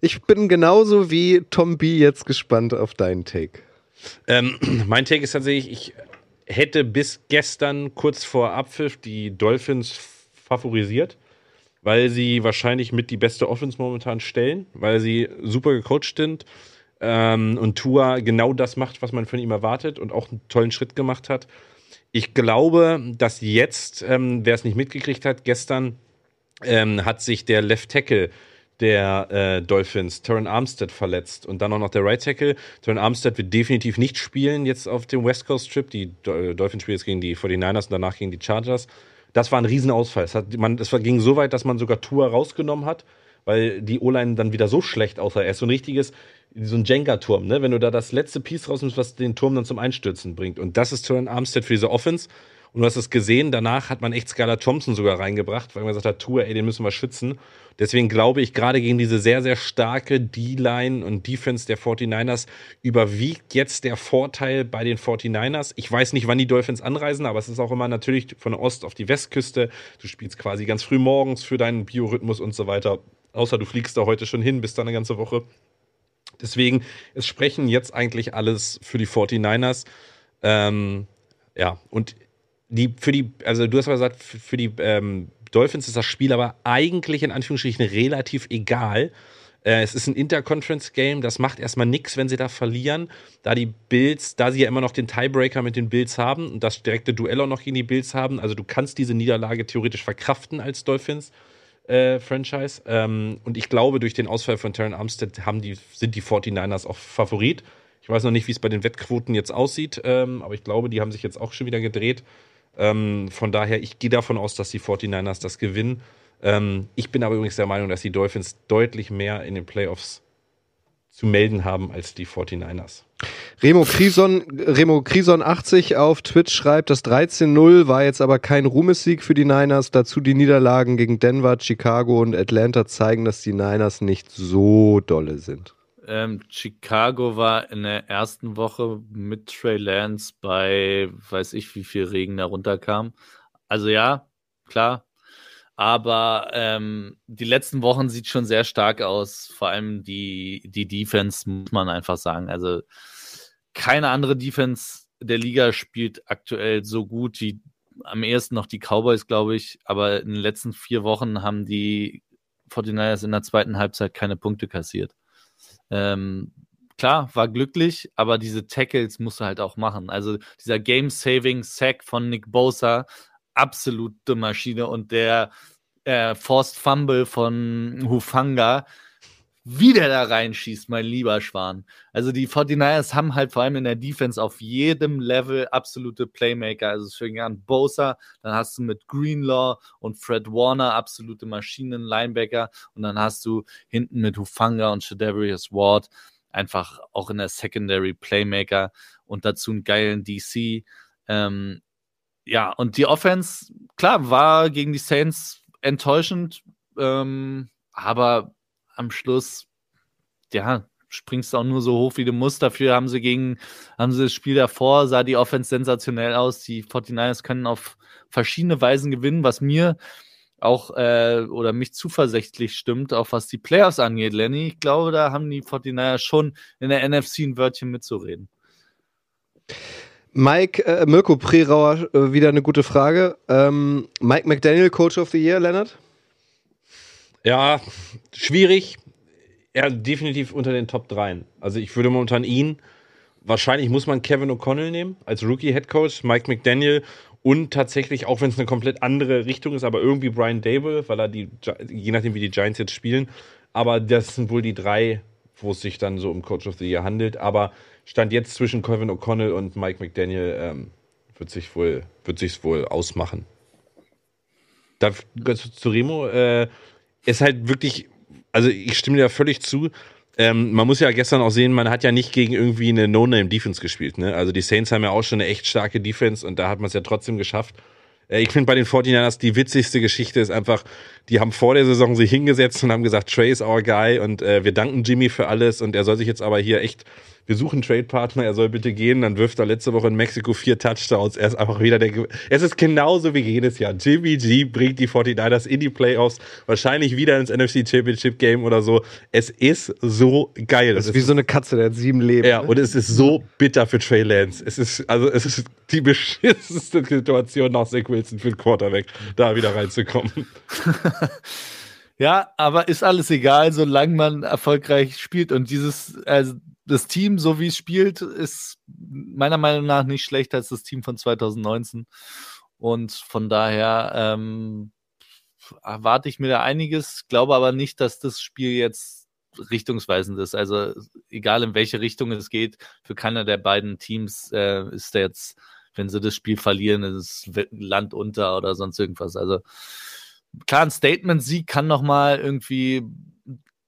Ich bin genauso wie Tom B. jetzt gespannt auf deinen Take. Ähm, mein Take ist tatsächlich, ich hätte bis gestern kurz vor Abpfiff die Dolphins favorisiert, weil sie wahrscheinlich mit die beste Offense momentan stellen, weil sie super gecoacht sind ähm, und Tua genau das macht, was man von ihm erwartet und auch einen tollen Schritt gemacht hat. Ich glaube, dass jetzt, ähm, wer es nicht mitgekriegt hat, gestern ähm, hat sich der Left Tackle der äh, Dolphins, Terran Armstead, verletzt. Und dann auch noch der Right Tackle. Terran Armstead wird definitiv nicht spielen jetzt auf dem West Coast Trip. Die äh, Dolphins spielen jetzt gegen die 49ers und danach gegen die Chargers. Das war ein Riesenausfall. Es, hat, man, es ging so weit, dass man sogar Tour rausgenommen hat, weil die O-Line dann wieder so schlecht aussah. Er ist so ein richtiges, so ein Jenga-Turm, ne? Wenn du da das letzte Piece rausnimmst, was den Turm dann zum Einstürzen bringt. Und das ist Terran Armstead für diese Offense. Und du hast es gesehen, danach hat man echt Skylar Thompson sogar reingebracht, weil man gesagt hat, Tour, ey, den müssen wir schützen. Deswegen glaube ich, gerade gegen diese sehr, sehr starke D-Line und Defense der 49ers überwiegt jetzt der Vorteil bei den 49ers. Ich weiß nicht, wann die Dolphins anreisen, aber es ist auch immer natürlich von Ost auf die Westküste. Du spielst quasi ganz früh morgens für deinen Biorhythmus und so weiter. Außer du fliegst da heute schon hin, bist da eine ganze Woche. Deswegen, es sprechen jetzt eigentlich alles für die 49ers. Ähm, ja, und die, für die, also du hast aber gesagt, für, die ähm, Dolphins ist das Spiel aber eigentlich in Anführungsstrichen relativ egal. Äh, es ist ein Interconference-Game, das macht erstmal nichts, wenn sie da verlieren. Da die Bills, da sie ja immer noch den Tiebreaker mit den Bills haben und das direkte Duell auch noch gegen die Bills haben, also du kannst diese Niederlage theoretisch verkraften als Dolphins. Äh. Ähm, und ich glaube, durch den Ausfall von Terran Armstead haben die, sind die 49ers auch Favorit. Ich weiß noch nicht, wie es bei den Wettquoten jetzt aussieht, ähm, aber ich glaube, die haben sich jetzt auch schon wieder gedreht. Ähm, von daher, ich gehe davon aus, dass die 49ers das gewinnen. Ähm, ich bin aber übrigens der Meinung, dass die Dolphins deutlich mehr in den Playoffs zu melden haben als die 49ers. Remo Krison, Remo Krison 80 auf Twitch schreibt, das 13-0 war jetzt aber kein Ruhmessieg für die Niners. Dazu die Niederlagen gegen Denver, Chicago und Atlanta zeigen, dass die Niners nicht so dolle sind. Ähm, Chicago war in der ersten Woche mit Trey Lance bei, weiß ich, wie viel Regen da runterkam. Also ja, klar. Aber ähm, die letzten Wochen sieht schon sehr stark aus. Vor allem die, die Defense, muss man einfach sagen. Also keine andere Defense der Liga spielt aktuell so gut wie am ehesten noch die Cowboys, glaube ich. Aber in den letzten vier Wochen haben die 49ers in der zweiten Halbzeit keine Punkte kassiert. Ähm, klar, war glücklich, aber diese Tackles musst du halt auch machen. Also dieser Game-Saving-Sack von Nick Bosa, absolute Maschine und der äh, Forced Fumble von Hufanga, wie der da reinschießt, mein lieber Schwan. Also die 49ers haben halt vor allem in der Defense auf jedem Level absolute Playmaker. Also es fängt an Bosa, dann hast du mit Greenlaw und Fred Warner absolute Maschinen, Linebacker und dann hast du hinten mit Hufanga und Shadarius Ward einfach auch in der Secondary Playmaker und dazu einen geilen DC. Ähm, ja, und die Offense, klar, war gegen die Saints enttäuschend, ähm, aber am Schluss, ja, springst du auch nur so hoch, wie du musst. Dafür haben sie gegen, haben sie das Spiel davor, sah die Offense sensationell aus. Die 49ers können auf verschiedene Weisen gewinnen, was mir auch äh, oder mich zuversichtlich stimmt, auch was die Playoffs angeht, Lenny. Ich glaube, da haben die 49ers schon in der NFC ein Wörtchen mitzureden. Mike, äh, Mirko Prerauer, äh, wieder eine gute Frage. Ähm, Mike McDaniel, Coach of the Year, Leonard? Ja, schwierig. Er definitiv unter den Top 3. Also ich würde momentan ihn, wahrscheinlich muss man Kevin O'Connell nehmen als Rookie-Head Coach, Mike McDaniel und tatsächlich, auch wenn es eine komplett andere Richtung ist, aber irgendwie Brian Dable, weil er die, je nachdem wie die Giants jetzt spielen, aber das sind wohl die drei, wo es sich dann so um Coach of the Year handelt. Aber Stand jetzt zwischen Kevin O'Connell und Mike McDaniel ähm, wird sich wohl, wird sich's wohl ausmachen. Da, zu Remo, äh, ist halt wirklich, also ich stimme dir völlig zu. Ähm, man muss ja gestern auch sehen, man hat ja nicht gegen irgendwie eine No-Name-Defense gespielt. Ne? Also die Saints haben ja auch schon eine echt starke Defense und da hat man es ja trotzdem geschafft. Äh, ich finde bei den 49ers die witzigste Geschichte ist einfach, die haben vor der Saison sich hingesetzt und haben gesagt, Trey ist our guy und äh, wir danken Jimmy für alles und er soll sich jetzt aber hier echt wir suchen Trade-Partner, er soll bitte gehen. Dann wirft er letzte Woche in Mexiko vier Touchdowns. Er ist einfach wieder der. Ge es ist genauso wie jedes Jahr. Jimmy G bringt die 49ers in die Playoffs, wahrscheinlich wieder ins NFC Championship Game oder so. Es ist so geil. Das ist wie so eine Katze, der hat sieben Leben. Ja, und es ist so bitter für Trey Lance. Es ist, also, es ist die beschissenste Situation nach Zach Wilson für den Quarterback, da wieder reinzukommen. Ja, aber ist alles egal, solange man erfolgreich spielt. Und dieses, also das Team, so wie es spielt, ist meiner Meinung nach nicht schlechter als das Team von 2019. Und von daher ähm, erwarte ich mir da einiges, glaube aber nicht, dass das Spiel jetzt richtungsweisend ist. Also egal in welche Richtung es geht, für keiner der beiden Teams äh, ist jetzt, wenn sie das Spiel verlieren, ist Land unter oder sonst irgendwas. Also klar, ein Statement-Sieg kann nochmal irgendwie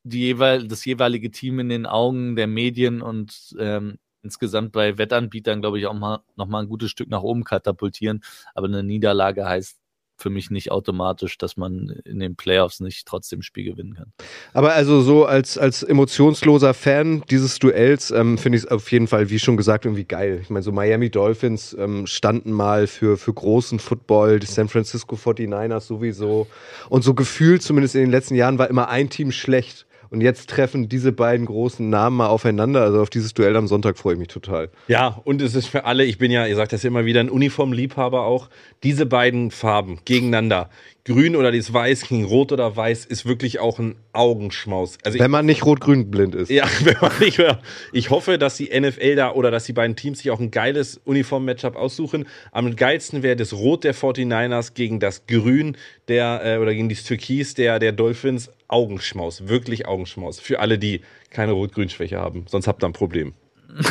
die jeweil, das jeweilige Team in den Augen der Medien und ähm, insgesamt bei Wettanbietern, glaube ich, auch mal noch mal ein gutes Stück nach oben katapultieren. Aber eine Niederlage heißt für mich nicht automatisch, dass man in den Playoffs nicht trotzdem Spiel gewinnen kann. Aber also so als, als emotionsloser Fan dieses Duells ähm, finde ich es auf jeden Fall, wie schon gesagt, irgendwie geil. Ich meine, so Miami Dolphins ähm, standen mal für, für großen Football, die San Francisco 49ers sowieso. Und so gefühlt, zumindest in den letzten Jahren, war immer ein Team schlecht. Und jetzt treffen diese beiden großen Namen mal aufeinander. Also auf dieses Duell am Sonntag freue ich mich total. Ja, und es ist für alle, ich bin ja, ihr sagt das ja immer wieder, ein Uniformliebhaber auch, diese beiden Farben gegeneinander grün oder dieses Weiß gegen Rot oder Weiß ist wirklich auch ein Augenschmaus. Also wenn man nicht rot-grün blind ist. Ja, wenn man nicht mehr. Ich hoffe, dass die NFL da oder dass die beiden Teams sich auch ein geiles Uniform-Matchup aussuchen. Am geilsten wäre das Rot der 49ers gegen das Grün der äh, oder gegen das Türkis der, der Dolphins. Augenschmaus, wirklich Augenschmaus. Für alle, die keine Rot-Grün-Schwäche haben. Sonst habt ihr ein Problem.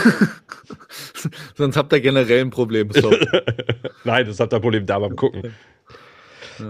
Sonst habt ihr generell ein Problem. So. Nein, das habt ihr ein Problem da beim Gucken.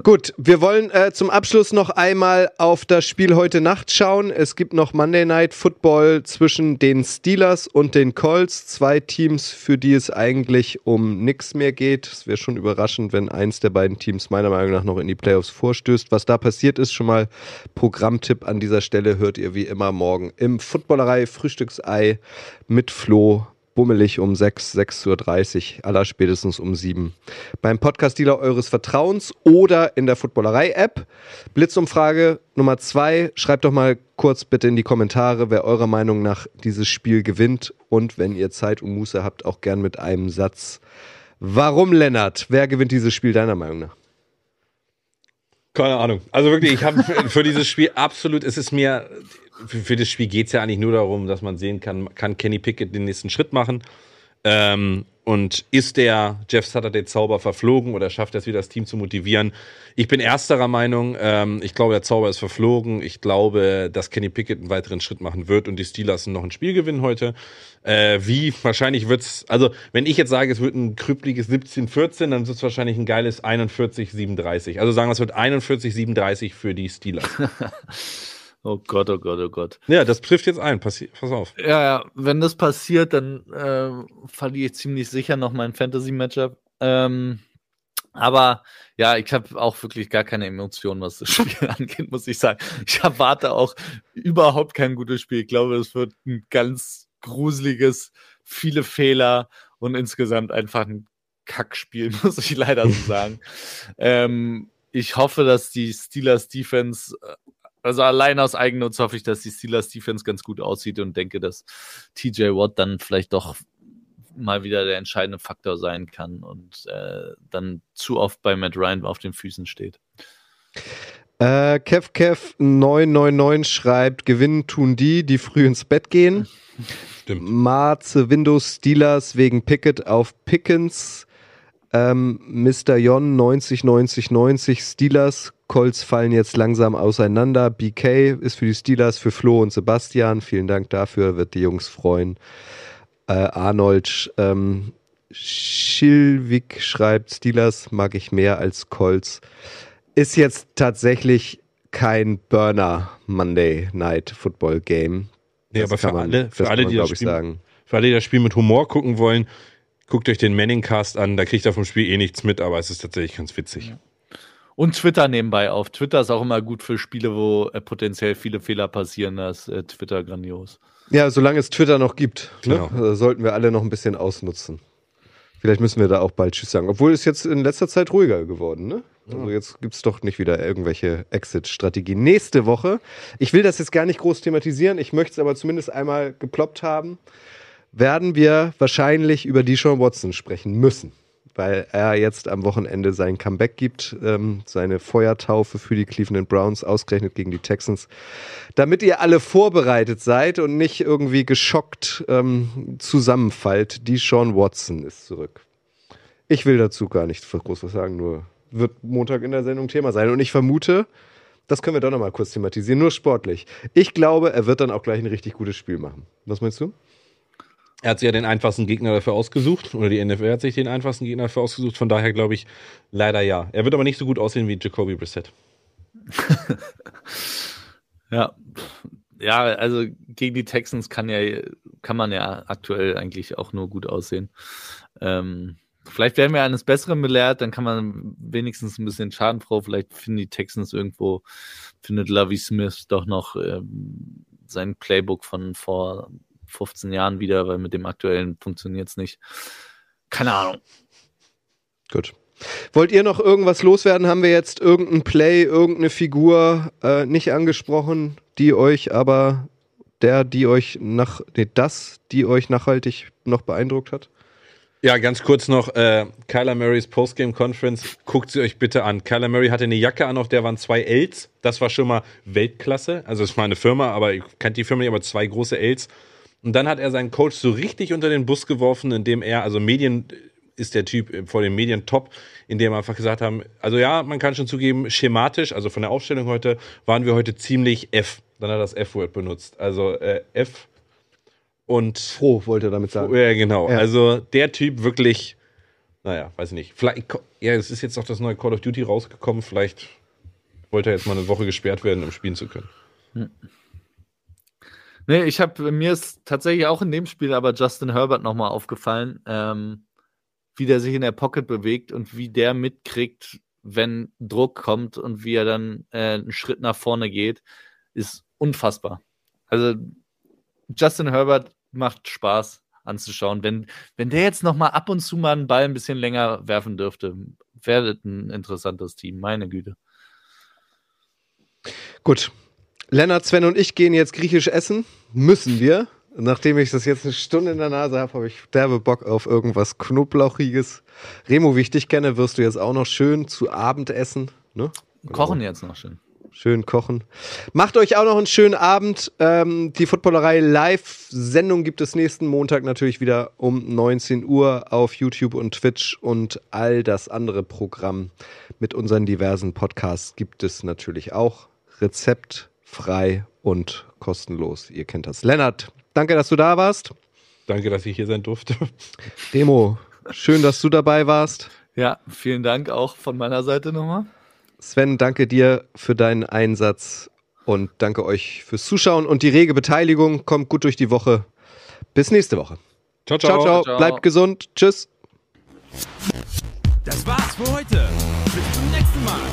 Gut, wir wollen äh, zum Abschluss noch einmal auf das Spiel heute Nacht schauen. Es gibt noch Monday Night Football zwischen den Steelers und den Colts. Zwei Teams, für die es eigentlich um nichts mehr geht. Es wäre schon überraschend, wenn eins der beiden Teams meiner Meinung nach noch in die Playoffs vorstößt. Was da passiert ist, schon mal Programmtipp an dieser Stelle hört ihr wie immer morgen im Footballerei Frühstücksei mit Flo bummelig um 6, 6.30 Uhr, aller spätestens um 7. Beim Podcast-Dealer eures Vertrauens oder in der Footballerei-App. Blitzumfrage Nummer 2. Schreibt doch mal kurz bitte in die Kommentare, wer eurer Meinung nach dieses Spiel gewinnt und wenn ihr Zeit und Muße habt, auch gern mit einem Satz. Warum, Lennart? Wer gewinnt dieses Spiel deiner Meinung nach? Keine Ahnung. Also wirklich, ich habe für dieses Spiel absolut, es ist mir, für, für das Spiel geht es ja eigentlich nur darum, dass man sehen kann, kann Kenny Pickett den nächsten Schritt machen. Ähm, und ist der Jeff Saturday Zauber verflogen oder schafft er es wieder, das Team zu motivieren? Ich bin ersterer Meinung. Ähm, ich glaube, der Zauber ist verflogen. Ich glaube, dass Kenny Pickett einen weiteren Schritt machen wird und die Steelers noch ein Spiel gewinnen heute. Äh, wie? Wahrscheinlich wird's, also wenn ich jetzt sage, es wird ein krüppeliges 17-14, dann wird es wahrscheinlich ein geiles 41-37. Also sagen wir, es wird 41-37 für die Steelers. Oh Gott, oh Gott, oh Gott. Ja, das trifft jetzt ein. Passi pass auf. Ja, ja, wenn das passiert, dann äh, verliere ich ziemlich sicher noch mein Fantasy-Matchup. Ähm, aber ja, ich habe auch wirklich gar keine Emotionen, was das Spiel angeht, muss ich sagen. Ich erwarte auch überhaupt kein gutes Spiel. Ich glaube, es wird ein ganz gruseliges, viele Fehler und insgesamt einfach ein Kackspiel, muss ich leider so sagen. ähm, ich hoffe, dass die Steelers Defense äh, also allein aus Eigennutz hoffe ich, dass die Steelers Defense ganz gut aussieht und denke, dass TJ Watt dann vielleicht doch mal wieder der entscheidende Faktor sein kann und äh, dann zu oft bei Matt Ryan auf den Füßen steht. Äh, KevKev999 schreibt, gewinnen tun die, die früh ins Bett gehen. Stimmt. Marze Windows Steelers wegen Pickett auf Pickens. Ähm, Mr. Jon 90 90 90 Steelers Colts fallen jetzt langsam auseinander. BK ist für die Steelers, für Flo und Sebastian. Vielen Dank dafür, wird die Jungs freuen. Äh, Arnold ähm, Schilwig schreibt, Steelers mag ich mehr als Colts. Ist jetzt tatsächlich kein Burner Monday Night Football Game. Nee, Das aber für man- alle, für alle, kann die man, das Spiel, sagen. für alle, die das Spiel mit Humor gucken wollen, guckt euch den Manning-Cast an. Da kriegt ihr vom Spiel eh nichts mit, aber es ist tatsächlich ganz witzig. Und Twitter nebenbei auf. Twitter ist auch immer gut für Spiele, wo äh, potenziell viele Fehler passieren. Da ist äh, Twitter grandios. Ja, solange es Twitter noch gibt, ne, Genau. äh, sollten wir alle noch ein bisschen ausnutzen. Vielleicht müssen wir da auch bald Tschüss sagen. Obwohl es jetzt in letzter Zeit ruhiger geworden, ne? Also jetzt gibt es doch nicht wieder irgendwelche Exit-Strategien. Nächste Woche, ich will das jetzt gar nicht groß thematisieren, ich möchte es aber zumindest einmal geploppt haben, werden wir wahrscheinlich über Deshaun Watson sprechen müssen. Weil er jetzt am Wochenende sein Comeback gibt, ähm, seine Feuertaufe für die Cleveland Browns, ausgerechnet gegen die Texans damit ihr alle vorbereitet seid und nicht irgendwie geschockt ähm, zusammenfallt. Die Sean Watson ist zurück. Ich will dazu gar nicht groß was sagen, nur wird Montag in der Sendung Thema sein. Und ich vermute, das können wir doch noch mal kurz thematisieren, nur sportlich. Ich glaube, er wird dann auch gleich ein richtig gutes Spiel machen. Was meinst du? Er hat sich ja den einfachsten Gegner dafür ausgesucht, oder die NFL hat sich den einfachsten Gegner dafür ausgesucht. Von daher glaube ich, leider ja. Er wird aber nicht so gut aussehen wie Jacoby Brissett. Ja. Ja, also gegen die Texans kann ja, kann man ja aktuell eigentlich auch nur gut aussehen. Ähm, vielleicht werden wir eines Besseren belehrt, dann kann man wenigstens ein bisschen schadenfroh. Vielleicht finden die Texans irgendwo, findet Lovey Smith doch noch ähm, sein Playbook von vor 15 Jahren wieder, weil mit dem aktuellen funktioniert es nicht. Keine Ahnung. Gut. Wollt ihr noch irgendwas loswerden? Haben wir jetzt irgendein Play, irgendeine Figur äh, nicht angesprochen, die euch aber der, die euch nach, nee, das, die euch nachhaltig noch beeindruckt hat? Ja, ganz kurz noch, äh, Kyler Murrays Postgame Conference, guckt sie euch bitte an. Kyler Murray hatte eine Jacke an, auf der waren zwei Ls. Das war schon mal Weltklasse. Also es war eine Firma, aber ich kannte die Firma nicht, aber zwei große Ls. Und dann hat er seinen Coach so richtig unter den Bus geworfen, indem er, also Medien ist der Typ vor den Medien top, indem wir einfach gesagt haben, also ja, man kann schon zugeben, schematisch, also von der Aufstellung heute, waren wir heute ziemlich F. Dann hat er das F-Word benutzt. Also äh, F und Froh, wollte er damit sagen. ja, genau. Ja. Also der Typ wirklich, naja, weiß ich nicht. Vielleicht, ja, es ist jetzt auch das neue Call of Duty rausgekommen. Vielleicht wollte er jetzt mal eine Woche gesperrt werden, um spielen zu können. Nee, ich habe mir ist tatsächlich auch in dem Spiel aber Justin Herbert nochmal aufgefallen, ähm, wie der sich in der Pocket bewegt und wie der mitkriegt, wenn Druck kommt und wie er dann äh, einen Schritt nach vorne geht, ist unfassbar. Also Justin Herbert macht Spaß. anzuschauen. Wenn, wenn der jetzt noch mal ab und zu mal einen Ball ein bisschen länger werfen dürfte, wäre das ein interessantes Team, meine Güte. Gut. Lennart, Sven und ich gehen jetzt griechisch essen. Müssen wir. Nachdem ich das jetzt eine Stunde in der Nase habe, habe ich derbe Bock auf irgendwas Knoblauchiges. Remo, wie ich dich kenne, wirst du jetzt auch noch schön zu Abend essen. Ne? Kochen jetzt noch schön. Schön kochen. Macht euch auch noch einen schönen Abend. Ähm, die Footballerei Live-Sendung gibt es nächsten Montag natürlich wieder um 19 Uhr auf YouTube und Twitch und all das andere Programm mit unseren diversen Podcasts gibt es natürlich auch. Rezeptfrei und kostenlos. Ihr kennt das. Lennart, danke, dass du da warst. Danke, dass ich hier sein durfte. Demo, schön, dass du dabei warst. Ja, vielen Dank auch von meiner Seite nochmal. Sven, danke dir für deinen Einsatz und danke euch fürs Zuschauen und die rege Beteiligung. Kommt gut durch die Woche. Bis nächste Woche. Ciao, Ciao, ciao. ciao. Ciao. Bleibt gesund. Tschüss. Das war's für heute. Bis zum nächsten Mal.